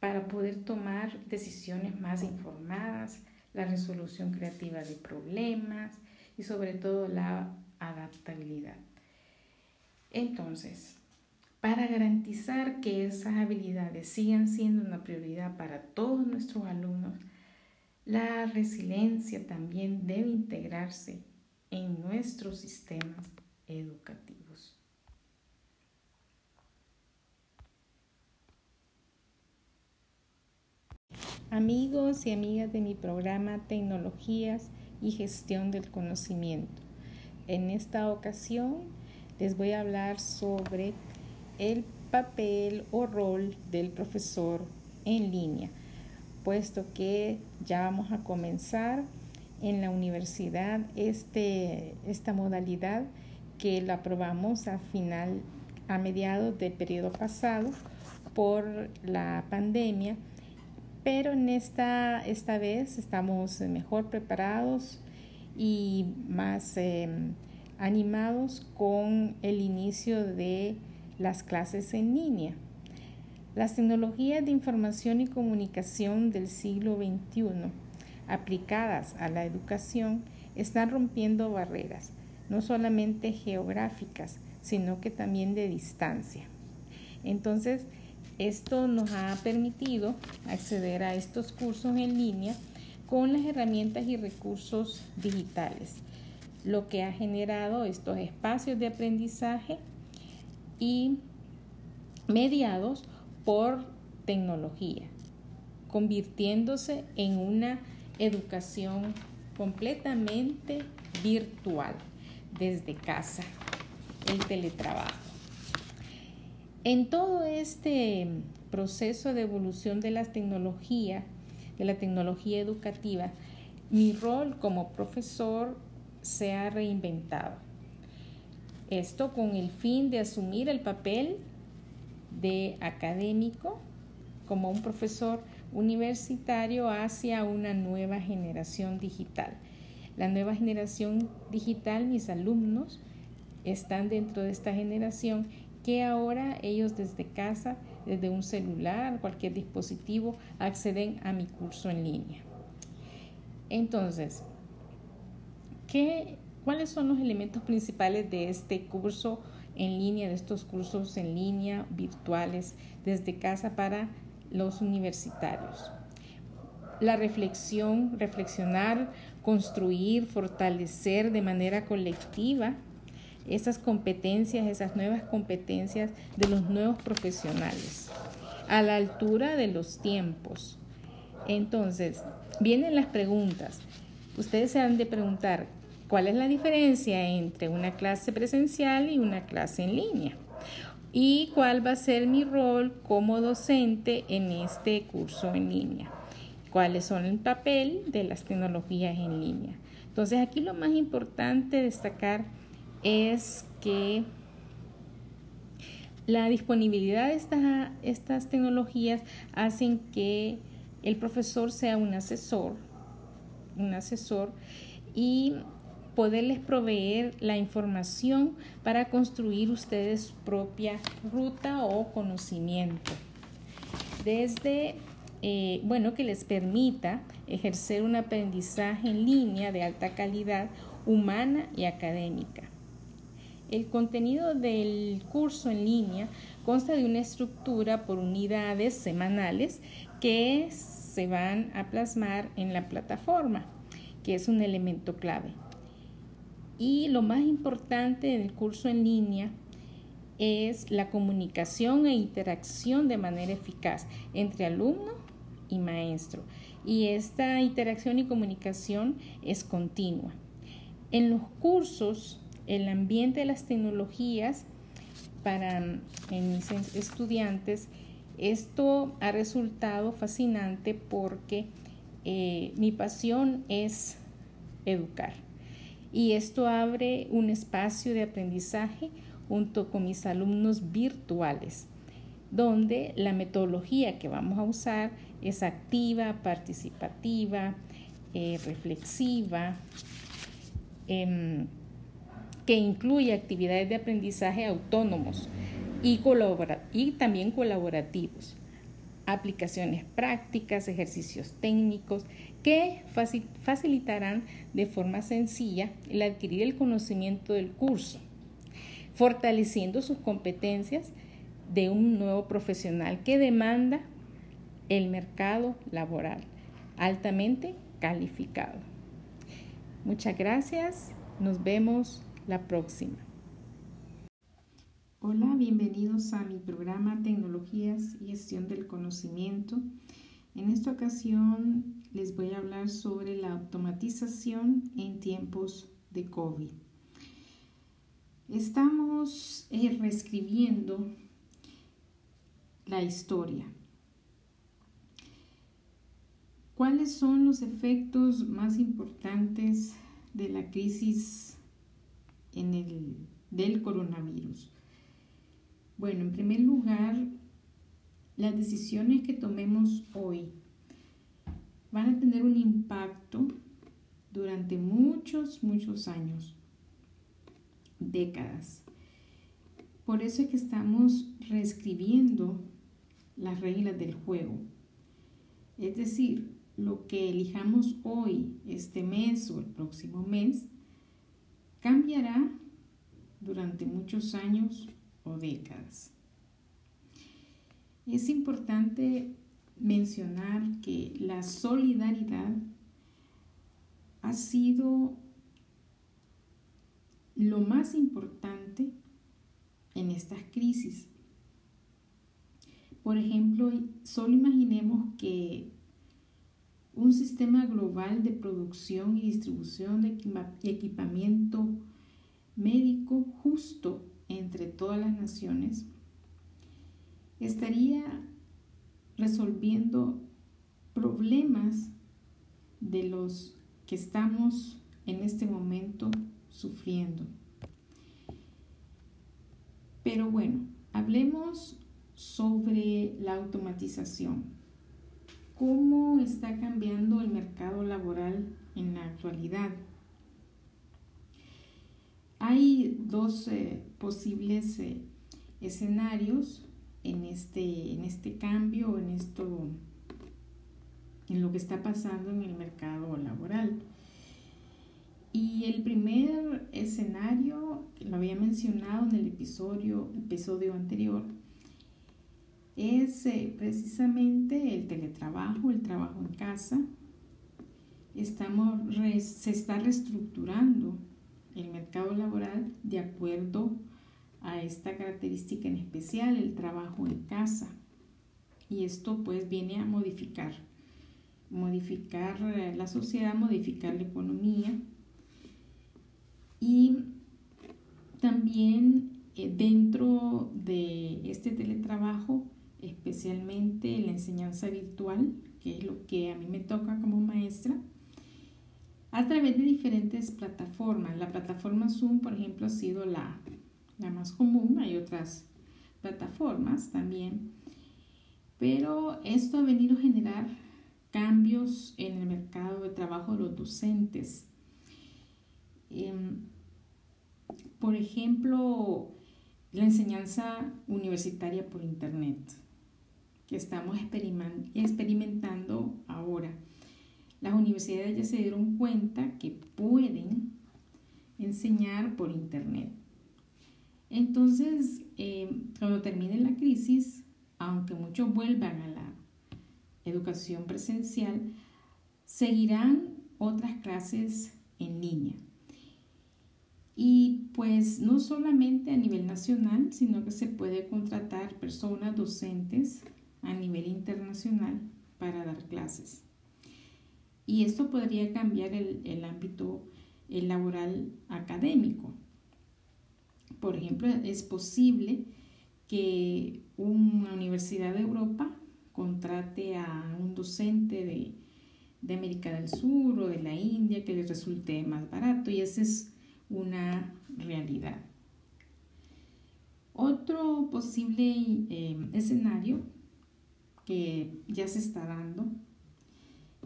para poder tomar decisiones más informadas, la resolución creativa de problemas y sobre todo la adaptabilidad. Entonces, para garantizar que esas habilidades sigan siendo una prioridad para todos nuestros alumnos, la resiliencia también debe integrarse en nuestros sistemas educativos. amigos y amigas de mi programa Tecnologías y Gestión del Conocimiento. En esta ocasión les voy a hablar sobre el papel o rol del profesor en línea, puesto que ya vamos a comenzar en la universidad este, esta modalidad que la aprobamos a final, a mediados del periodo pasado por la pandemia pero en esta, esta vez estamos mejor preparados y más em, animados con el inicio de las clases en línea. Las tecnologías de información y comunicación del siglo XXI aplicadas a la educación están rompiendo barreras, no solamente geográficas, sino que también de distancia. Entonces, esto nos ha permitido acceder a estos cursos en línea con las herramientas y recursos digitales, lo que ha generado estos espacios de aprendizaje y mediados por tecnología, convirtiéndose en una educación completamente virtual desde casa, el teletrabajo. En todo este proceso de evolución de las tecnologías, de la tecnología educativa, mi rol como profesor se ha reinventado. Esto con el fin de asumir el papel de académico como un profesor universitario hacia una nueva generación digital. La nueva generación digital, mis alumnos están dentro de esta generación que ahora ellos desde casa, desde un celular, cualquier dispositivo, acceden a mi curso en línea. Entonces, ¿qué, ¿cuáles son los elementos principales de este curso en línea, de estos cursos en línea virtuales desde casa para los universitarios? La reflexión, reflexionar, construir, fortalecer de manera colectiva esas competencias, esas nuevas competencias de los nuevos profesionales, a la altura de los tiempos. Entonces, vienen las preguntas. Ustedes se han de preguntar, ¿cuál es la diferencia entre una clase presencial y una clase en línea? y cuál va a ser mi rol como docente en este curso en línea. Cuáles son el papel de las tecnologías en línea. Entonces aquí lo más importante destacar es que la disponibilidad de estas, tecnologías hacen que el profesor sea un asesor, un asesor y poderles proveer la información para construir ustedes su propia ruta o conocimiento. Desde, eh, bueno, que les permita ejercer un aprendizaje en línea de alta calidad humana y académica. El contenido del curso en línea consta de una estructura por unidades semanales que se van a plasmar en la plataforma, que es un elemento clave. Y lo más importante del curso en línea es la comunicación e interacción de manera eficaz entre alumno y maestro. Y esta interacción y comunicación es continua. En los cursos, el ambiente de las tecnologías para mis estudiantes, esto ha resultado fascinante porque eh, mi pasión es educar y esto abre un espacio de aprendizaje junto con mis alumnos virtuales, donde la metodología que vamos a usar es activa, participativa, eh, reflexiva, em, que incluye actividades de aprendizaje autónomos y, y también colaborativos, aplicaciones prácticas, ejercicios técnicos que facilitarán de forma sencilla el adquirir el conocimiento del curso, fortaleciendo sus competencias de un nuevo profesional que demanda el mercado laboral altamente calificado. Muchas gracias, nos vemos la próxima. Hola, bienvenidos a mi programa Tecnologías y Gestión del Conocimiento. En esta ocasión les voy a hablar sobre la automatización en tiempos de COVID. Estamos eh, reescribiendo la historia. ¿Cuáles son los efectos más importantes de la crisis en el, del coronavirus? Bueno, en primer lugar, las decisiones que tomemos hoy van a tener un impacto durante muchos, muchos años, décadas. Por eso es que estamos reescribiendo las reglas del juego. Es decir, lo que elijamos hoy, este mes o el próximo mes, cambiará durante muchos años o décadas. Es importante mencionar que la solidaridad ha sido lo más importante en estas crisis. Por ejemplo, solo imaginemos que un sistema global de producción y distribución de equipamiento médico justo entre todas las naciones estaría resolviendo problemas de los que estamos en este momento sufriendo. Pero bueno, hablemos sobre la automatización. ¿Cómo está cambiando el mercado laboral en la actualidad? Hay dos eh, posibles eh, escenarios en este, en este cambio, en esto, en lo que está pasando en el mercado laboral. Y el primer escenario, lo había mencionado en el episodio, episodio anterior, es eh, precisamente el teletrabajo, el trabajo en casa. Estamos, se está reestructurando el mercado laboral de acuerdo a esta característica en especial, el trabajo en casa. Y esto pues viene a modificar, modificar eh, la sociedad, modificar la economía y también eh, dentro de este teletrabajo, especialmente la enseñanza virtual, que es lo que a mí me toca como maestra, a través de diferentes plataformas. La plataforma Zoom, por ejemplo, ha sido la, la más común, hay otras plataformas también, pero esto ha venido a generar cambios en el mercado de trabajo de los docentes. Em, por ejemplo, la enseñanza universitaria por Internet, que estamos experimentando ahora. Las universidades ya se dieron cuenta que pueden enseñar por Internet. Entonces, em, cuando termine la crisis, aunque muchos vuelvan a la educación presencial, seguirán otras clases en línea. Y pues no solamente a nivel nacional, sino que se puede contratar personas docentes a nivel internacional para dar clases. Y esto podría cambiar el, ámbito laboral académico. Por ejemplo, es posible que una universidad de Europa contrate a un docente de, América del Sur o de la India que le resulte más barato y esa es una realidad. Otro posible eh, escenario que ya se está dando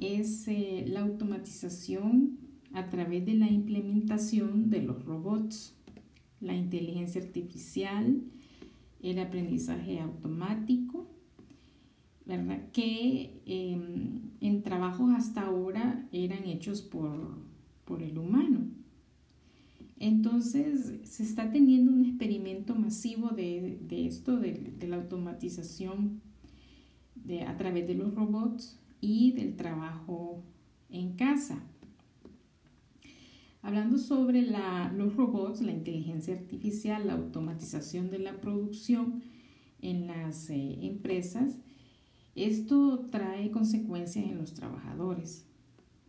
es eh, la automatización a través de la implementación de los robots, la inteligencia artificial, el aprendizaje automático ¿verdad? Que em, en trabajos hasta ahora eran hechos por, el humano. Entonces se está teniendo un experimento masivo de, esto, de, la automatización de, a través de los robots y del trabajo en casa. Hablando sobre los robots, la inteligencia artificial, la automatización de la producción en las eh, empresas, esto trae consecuencias en los trabajadores,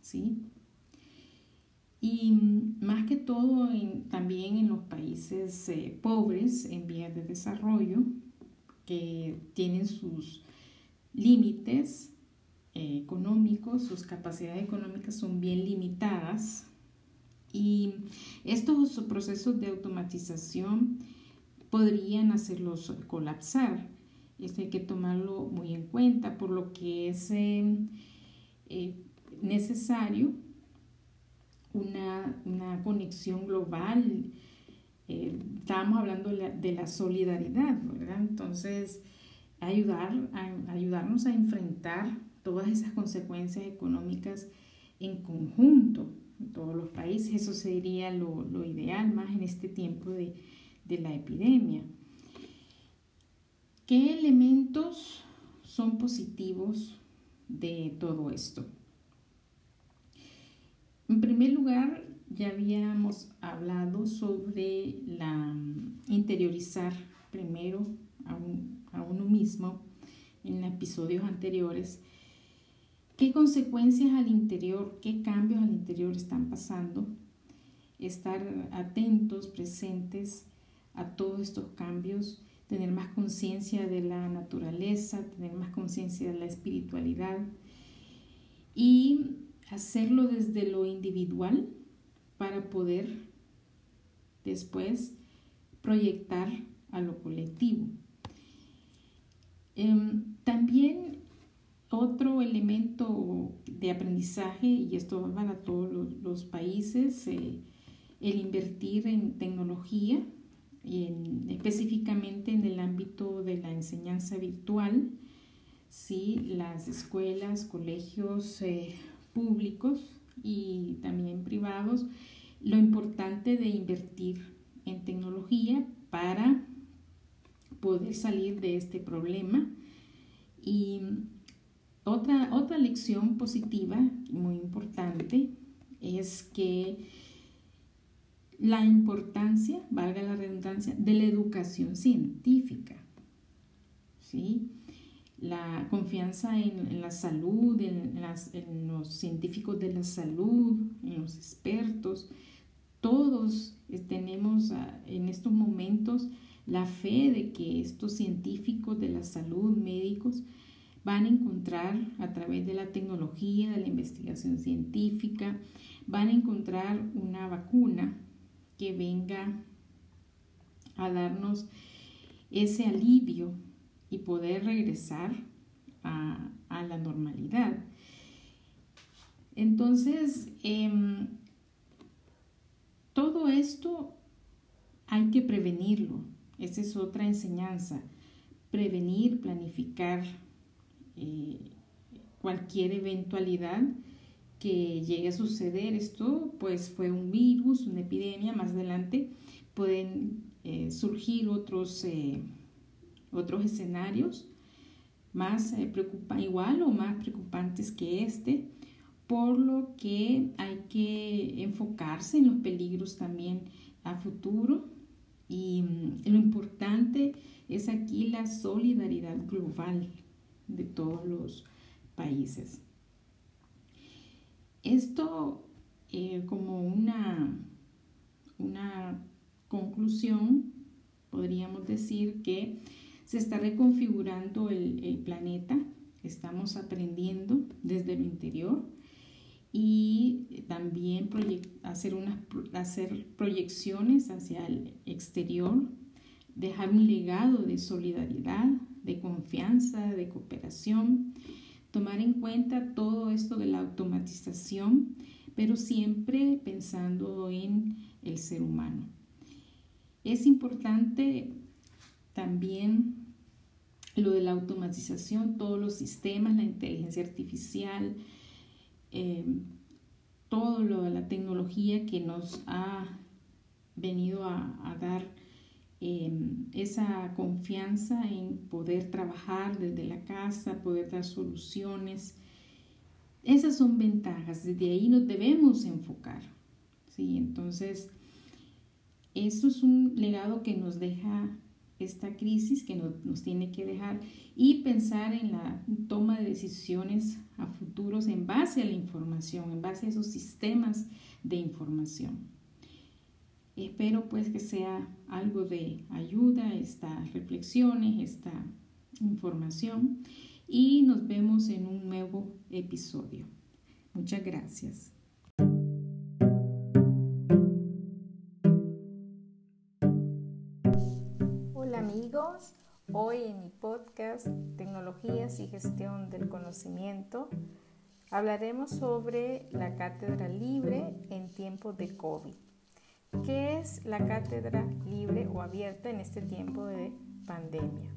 ¿sí? Y más que todo también en los países eh, pobres en vías de desarrollo, que tienen sus límites económicos, sus capacidades económicas son bien limitadas. Y estos procesos de automatización podrían hacerlos colapsar esto hay que tomarlo muy en cuenta, por lo que es eh, eh, necesario una, conexión global. Eh, estábamos hablando de la, solidaridad. Entonces, ayudar ayudarnos a enfrentar todas esas consecuencias económicas en conjunto en todos los países. Eso sería lo, ideal más en este tiempo de, de la epidemia. ¿Qué elementos son positivos de todo esto? En primer lugar, ya habíamos hablado sobre la interiorizar primero a, uno mismo en episodios anteriores. ¿Qué consecuencias al interior, qué cambios al interior están pasando? Estar atentos, presentes a todos estos cambios tener más conciencia de la naturaleza, tener más conciencia de la espiritualidad y hacerlo desde lo individual para poder después proyectar a lo colectivo. Em, también otro elemento de aprendizaje, y esto va para todos los, países, eh, el invertir en tecnología, específicamente en el ámbito de la enseñanza virtual, ¿sí? las escuelas, colegios eh, públicos y también privados, lo importante de invertir en tecnología para poder salir de este problema. Y otra, otra lección positiva, muy importante, es que la importancia, valga la redundancia, de la educación científica. ¿sí? La confianza en, la salud, en, los científicos de la salud, en los expertos, todos tenemos ah, en estos momentos la fe de que estos científicos de la salud, médicos, van a encontrar a través de la tecnología, de la investigación científica, van a encontrar una vacuna que venga a darnos ese alivio y poder regresar a, la normalidad. Entonces, em, todo esto hay que prevenirlo. Esa es otra enseñanza. Prevenir, planificar eh, cualquier eventualidad que llegue a suceder. Esto pues fue un virus, una epidemia. Más adelante pueden eh, surgir otros, eh, otros escenarios más igual o más preocupantes que este, por lo que hay que enfocarse en los peligros también a futuro y mm, lo importante es aquí la solidaridad global de todos los países. Esto eh, como una, una conclusión, podríamos decir que se está reconfigurando el, el planeta, estamos aprendiendo desde el interior y también hacer, unas, hacer proyecciones hacia el exterior, dejar un legado de solidaridad, de confianza, de cooperación, tomar en cuenta todo esto de la automatización, pero siempre pensando en el ser humano. Es importante también lo de la automatización, todos los sistemas, la inteligencia artificial, eh, todo lo de la tecnología que nos ha venido a, dar em, esa confianza en poder trabajar desde la casa, poder dar soluciones. Esas son ventajas, desde ahí nos debemos enfocar. ¿sí? Entonces, eso es un legado que nos deja esta crisis que nos, tiene que dejar y pensar en la toma de decisiones a futuros en base a la información, en base a esos sistemas de información. Espero pues que sea algo de ayuda estas reflexiones, esta información y nos vemos en un nuevo episodio. Muchas gracias. Hoy en mi podcast Tecnologías y Gestión del Conocimiento hablaremos sobre la cátedra libre en tiempos de COVID. ¿Qué es la cátedra libre o abierta en este tiempo de pandemia?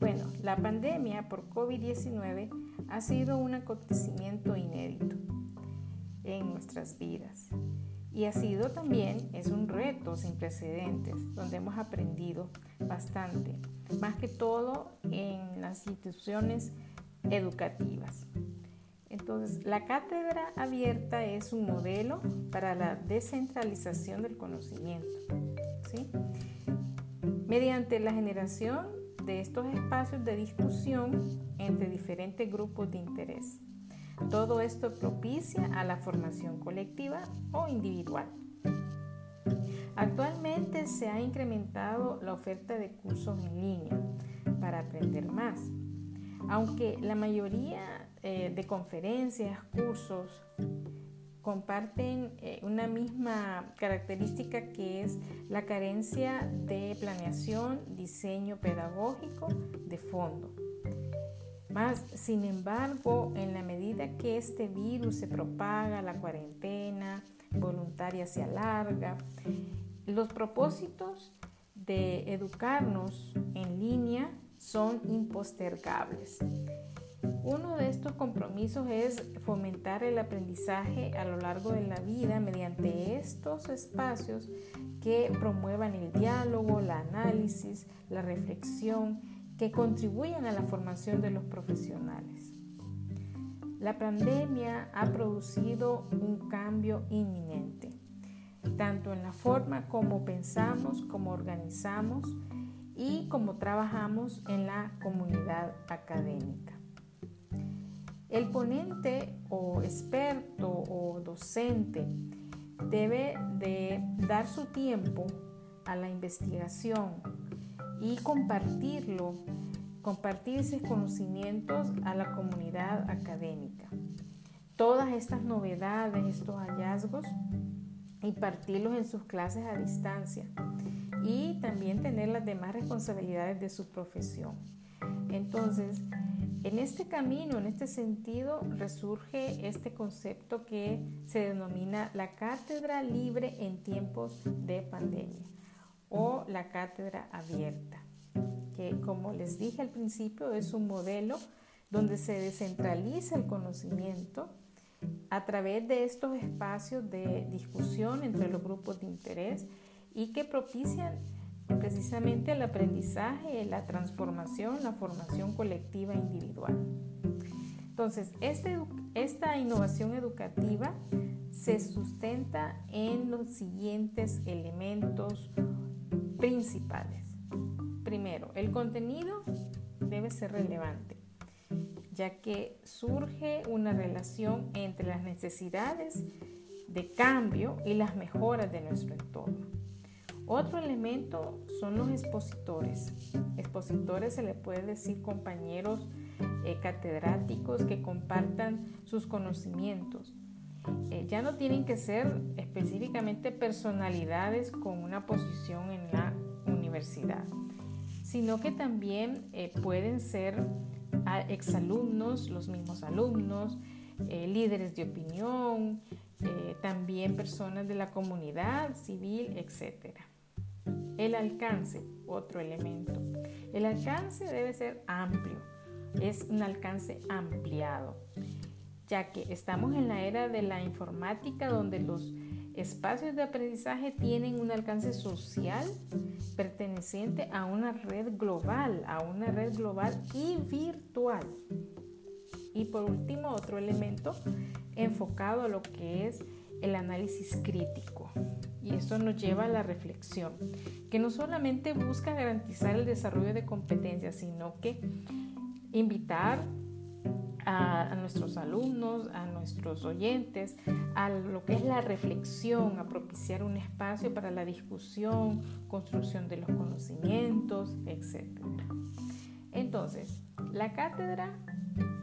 Bueno, la pandemia por COVID-19 ha sido un acontecimiento inédito en nuestras vidas y ha sido también, es un reto sin precedentes, donde hemos aprendido bastante, más que todo en las instituciones educativas. Entonces, la cátedra abierta es un modelo para la descentralización del conocimiento, ¿sí? mediante la generación de estos espacios de discusión entre diferentes grupos de interés. Todo esto propicia a la formación colectiva o individual. Actualmente se ha incrementado la oferta de cursos en línea para aprender más, aunque la mayoría eh, de conferencias, cursos, comparten eh, una misma característica que es la carencia de planeación, diseño pedagógico de fondo. Más, sin embargo, en la medida que este virus se propaga, la cuarentena voluntaria se alarga, los propósitos de educarnos en línea son impostergables. Uno de estos compromisos es fomentar el aprendizaje a lo largo de la vida mediante estos espacios que promuevan el diálogo, el análisis, la reflexión que contribuyen a la formación de los profesionales. La pandemia ha producido un cambio inminente, tanto en la forma como pensamos, como organizamos y como trabajamos en la comunidad académica. El ponente o experto o docente debe de dar su tiempo a la investigación y compartirlo, compartir esos conocimientos a la comunidad académica. Todas estas novedades, estos hallazgos, impartirlos en sus clases a distancia y también tener las demás responsabilidades de su profesión. Entonces, en este camino, en este sentido, resurge este concepto que se denomina la cátedra libre en tiempos de pandemia o la cátedra abierta, que como les dije al principio es un modelo donde se descentraliza el conocimiento a través de estos espacios de discusión entre los grupos de interés y que propician precisamente el aprendizaje, la transformación, la formación colectiva e individual. Entonces, este, esta innovación educativa se sustenta en los siguientes elementos principales. Primero, el contenido debe ser relevante, ya que surge una relación entre las necesidades de cambio y las mejoras de nuestro entorno. Otro elemento son los expositores. Expositores se le puede decir compañeros eh, catedráticos que compartan sus conocimientos. Eh, ya no tienen que ser específicamente personalidades con una posición en la universidad, sino que también eh, pueden ser ah, exalumnos, los mismos alumnos, líderes de opinión, también personas de la comunidad civil, etcétera. El alcance, otro elemento. El alcance debe ser amplio, es un alcance ampliado, ya que estamos en la era de la informática donde los espacios de aprendizaje tienen un alcance social perteneciente a una red global, a una red global y virtual. Y por último, otro elemento enfocado a lo que es el análisis crítico. Y esto nos lleva a la reflexión, que no solamente busca garantizar el desarrollo de competencias, sino que invitar a, nuestros alumnos, a nuestros oyentes, a lo que es la reflexión, a propiciar un espacio para la discusión, construcción de los conocimientos, etc. Entonces, la cátedra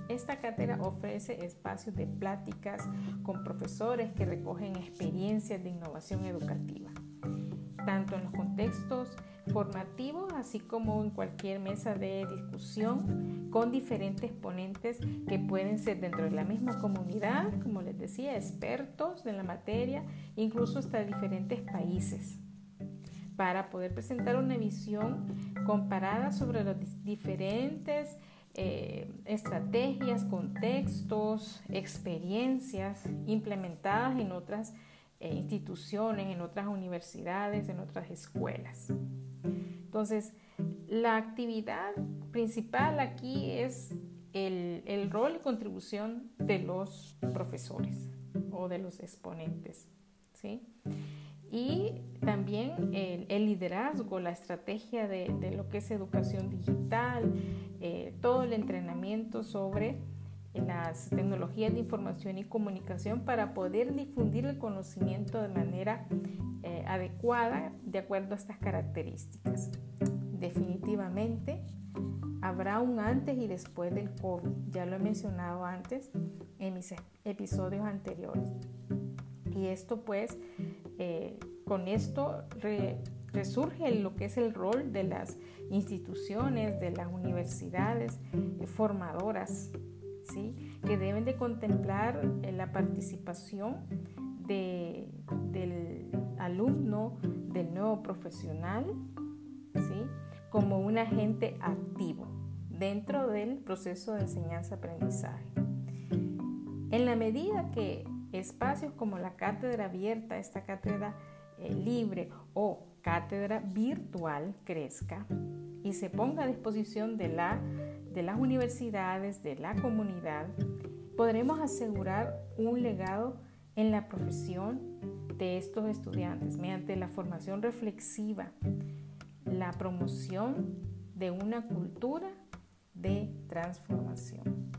esta cátedra ofrece espacios de pláticas con profesores que recogen experiencias de innovación educativa, tanto en los contextos formativos, así como en cualquier mesa de discusión con diferentes ponentes que pueden ser dentro de la misma comunidad, como les decía, expertos de la materia, incluso hasta diferentes países para poder presentar una visión comparada sobre los diferentes eh, estrategias, contextos, experiencias implementadas en otras eh, instituciones, en otras universidades, en otras escuelas. Entonces, la actividad principal aquí es el, el rol y contribución de los profesores o de los exponentes. ¿sí? Y también el, liderazgo, la estrategia de, lo que es educación digital, eh, todo el entrenamiento sobre las tecnologías de información y comunicación para poder difundir el conocimiento de manera eh, adecuada de acuerdo a estas características. Definitivamente habrá un antes y después del COVID, ya lo he mencionado antes en mis episodios anteriores. Y esto pues eh, con esto resurge lo que es el rol de las instituciones, de las universidades eh, formadoras, ¿sí? que deben de contemplar eh, la participación del alumno, del nuevo profesional, ¿sí? como un agente activo dentro del proceso de enseñanza-aprendizaje. En la medida que espacios como la cátedra abierta, esta cátedra eh, libre o cátedra virtual crezca y se ponga a disposición de, la, de las universidades, de la comunidad, podremos asegurar un legado en la profesión de estos estudiantes mediante la formación reflexiva, la promoción de una cultura de transformación.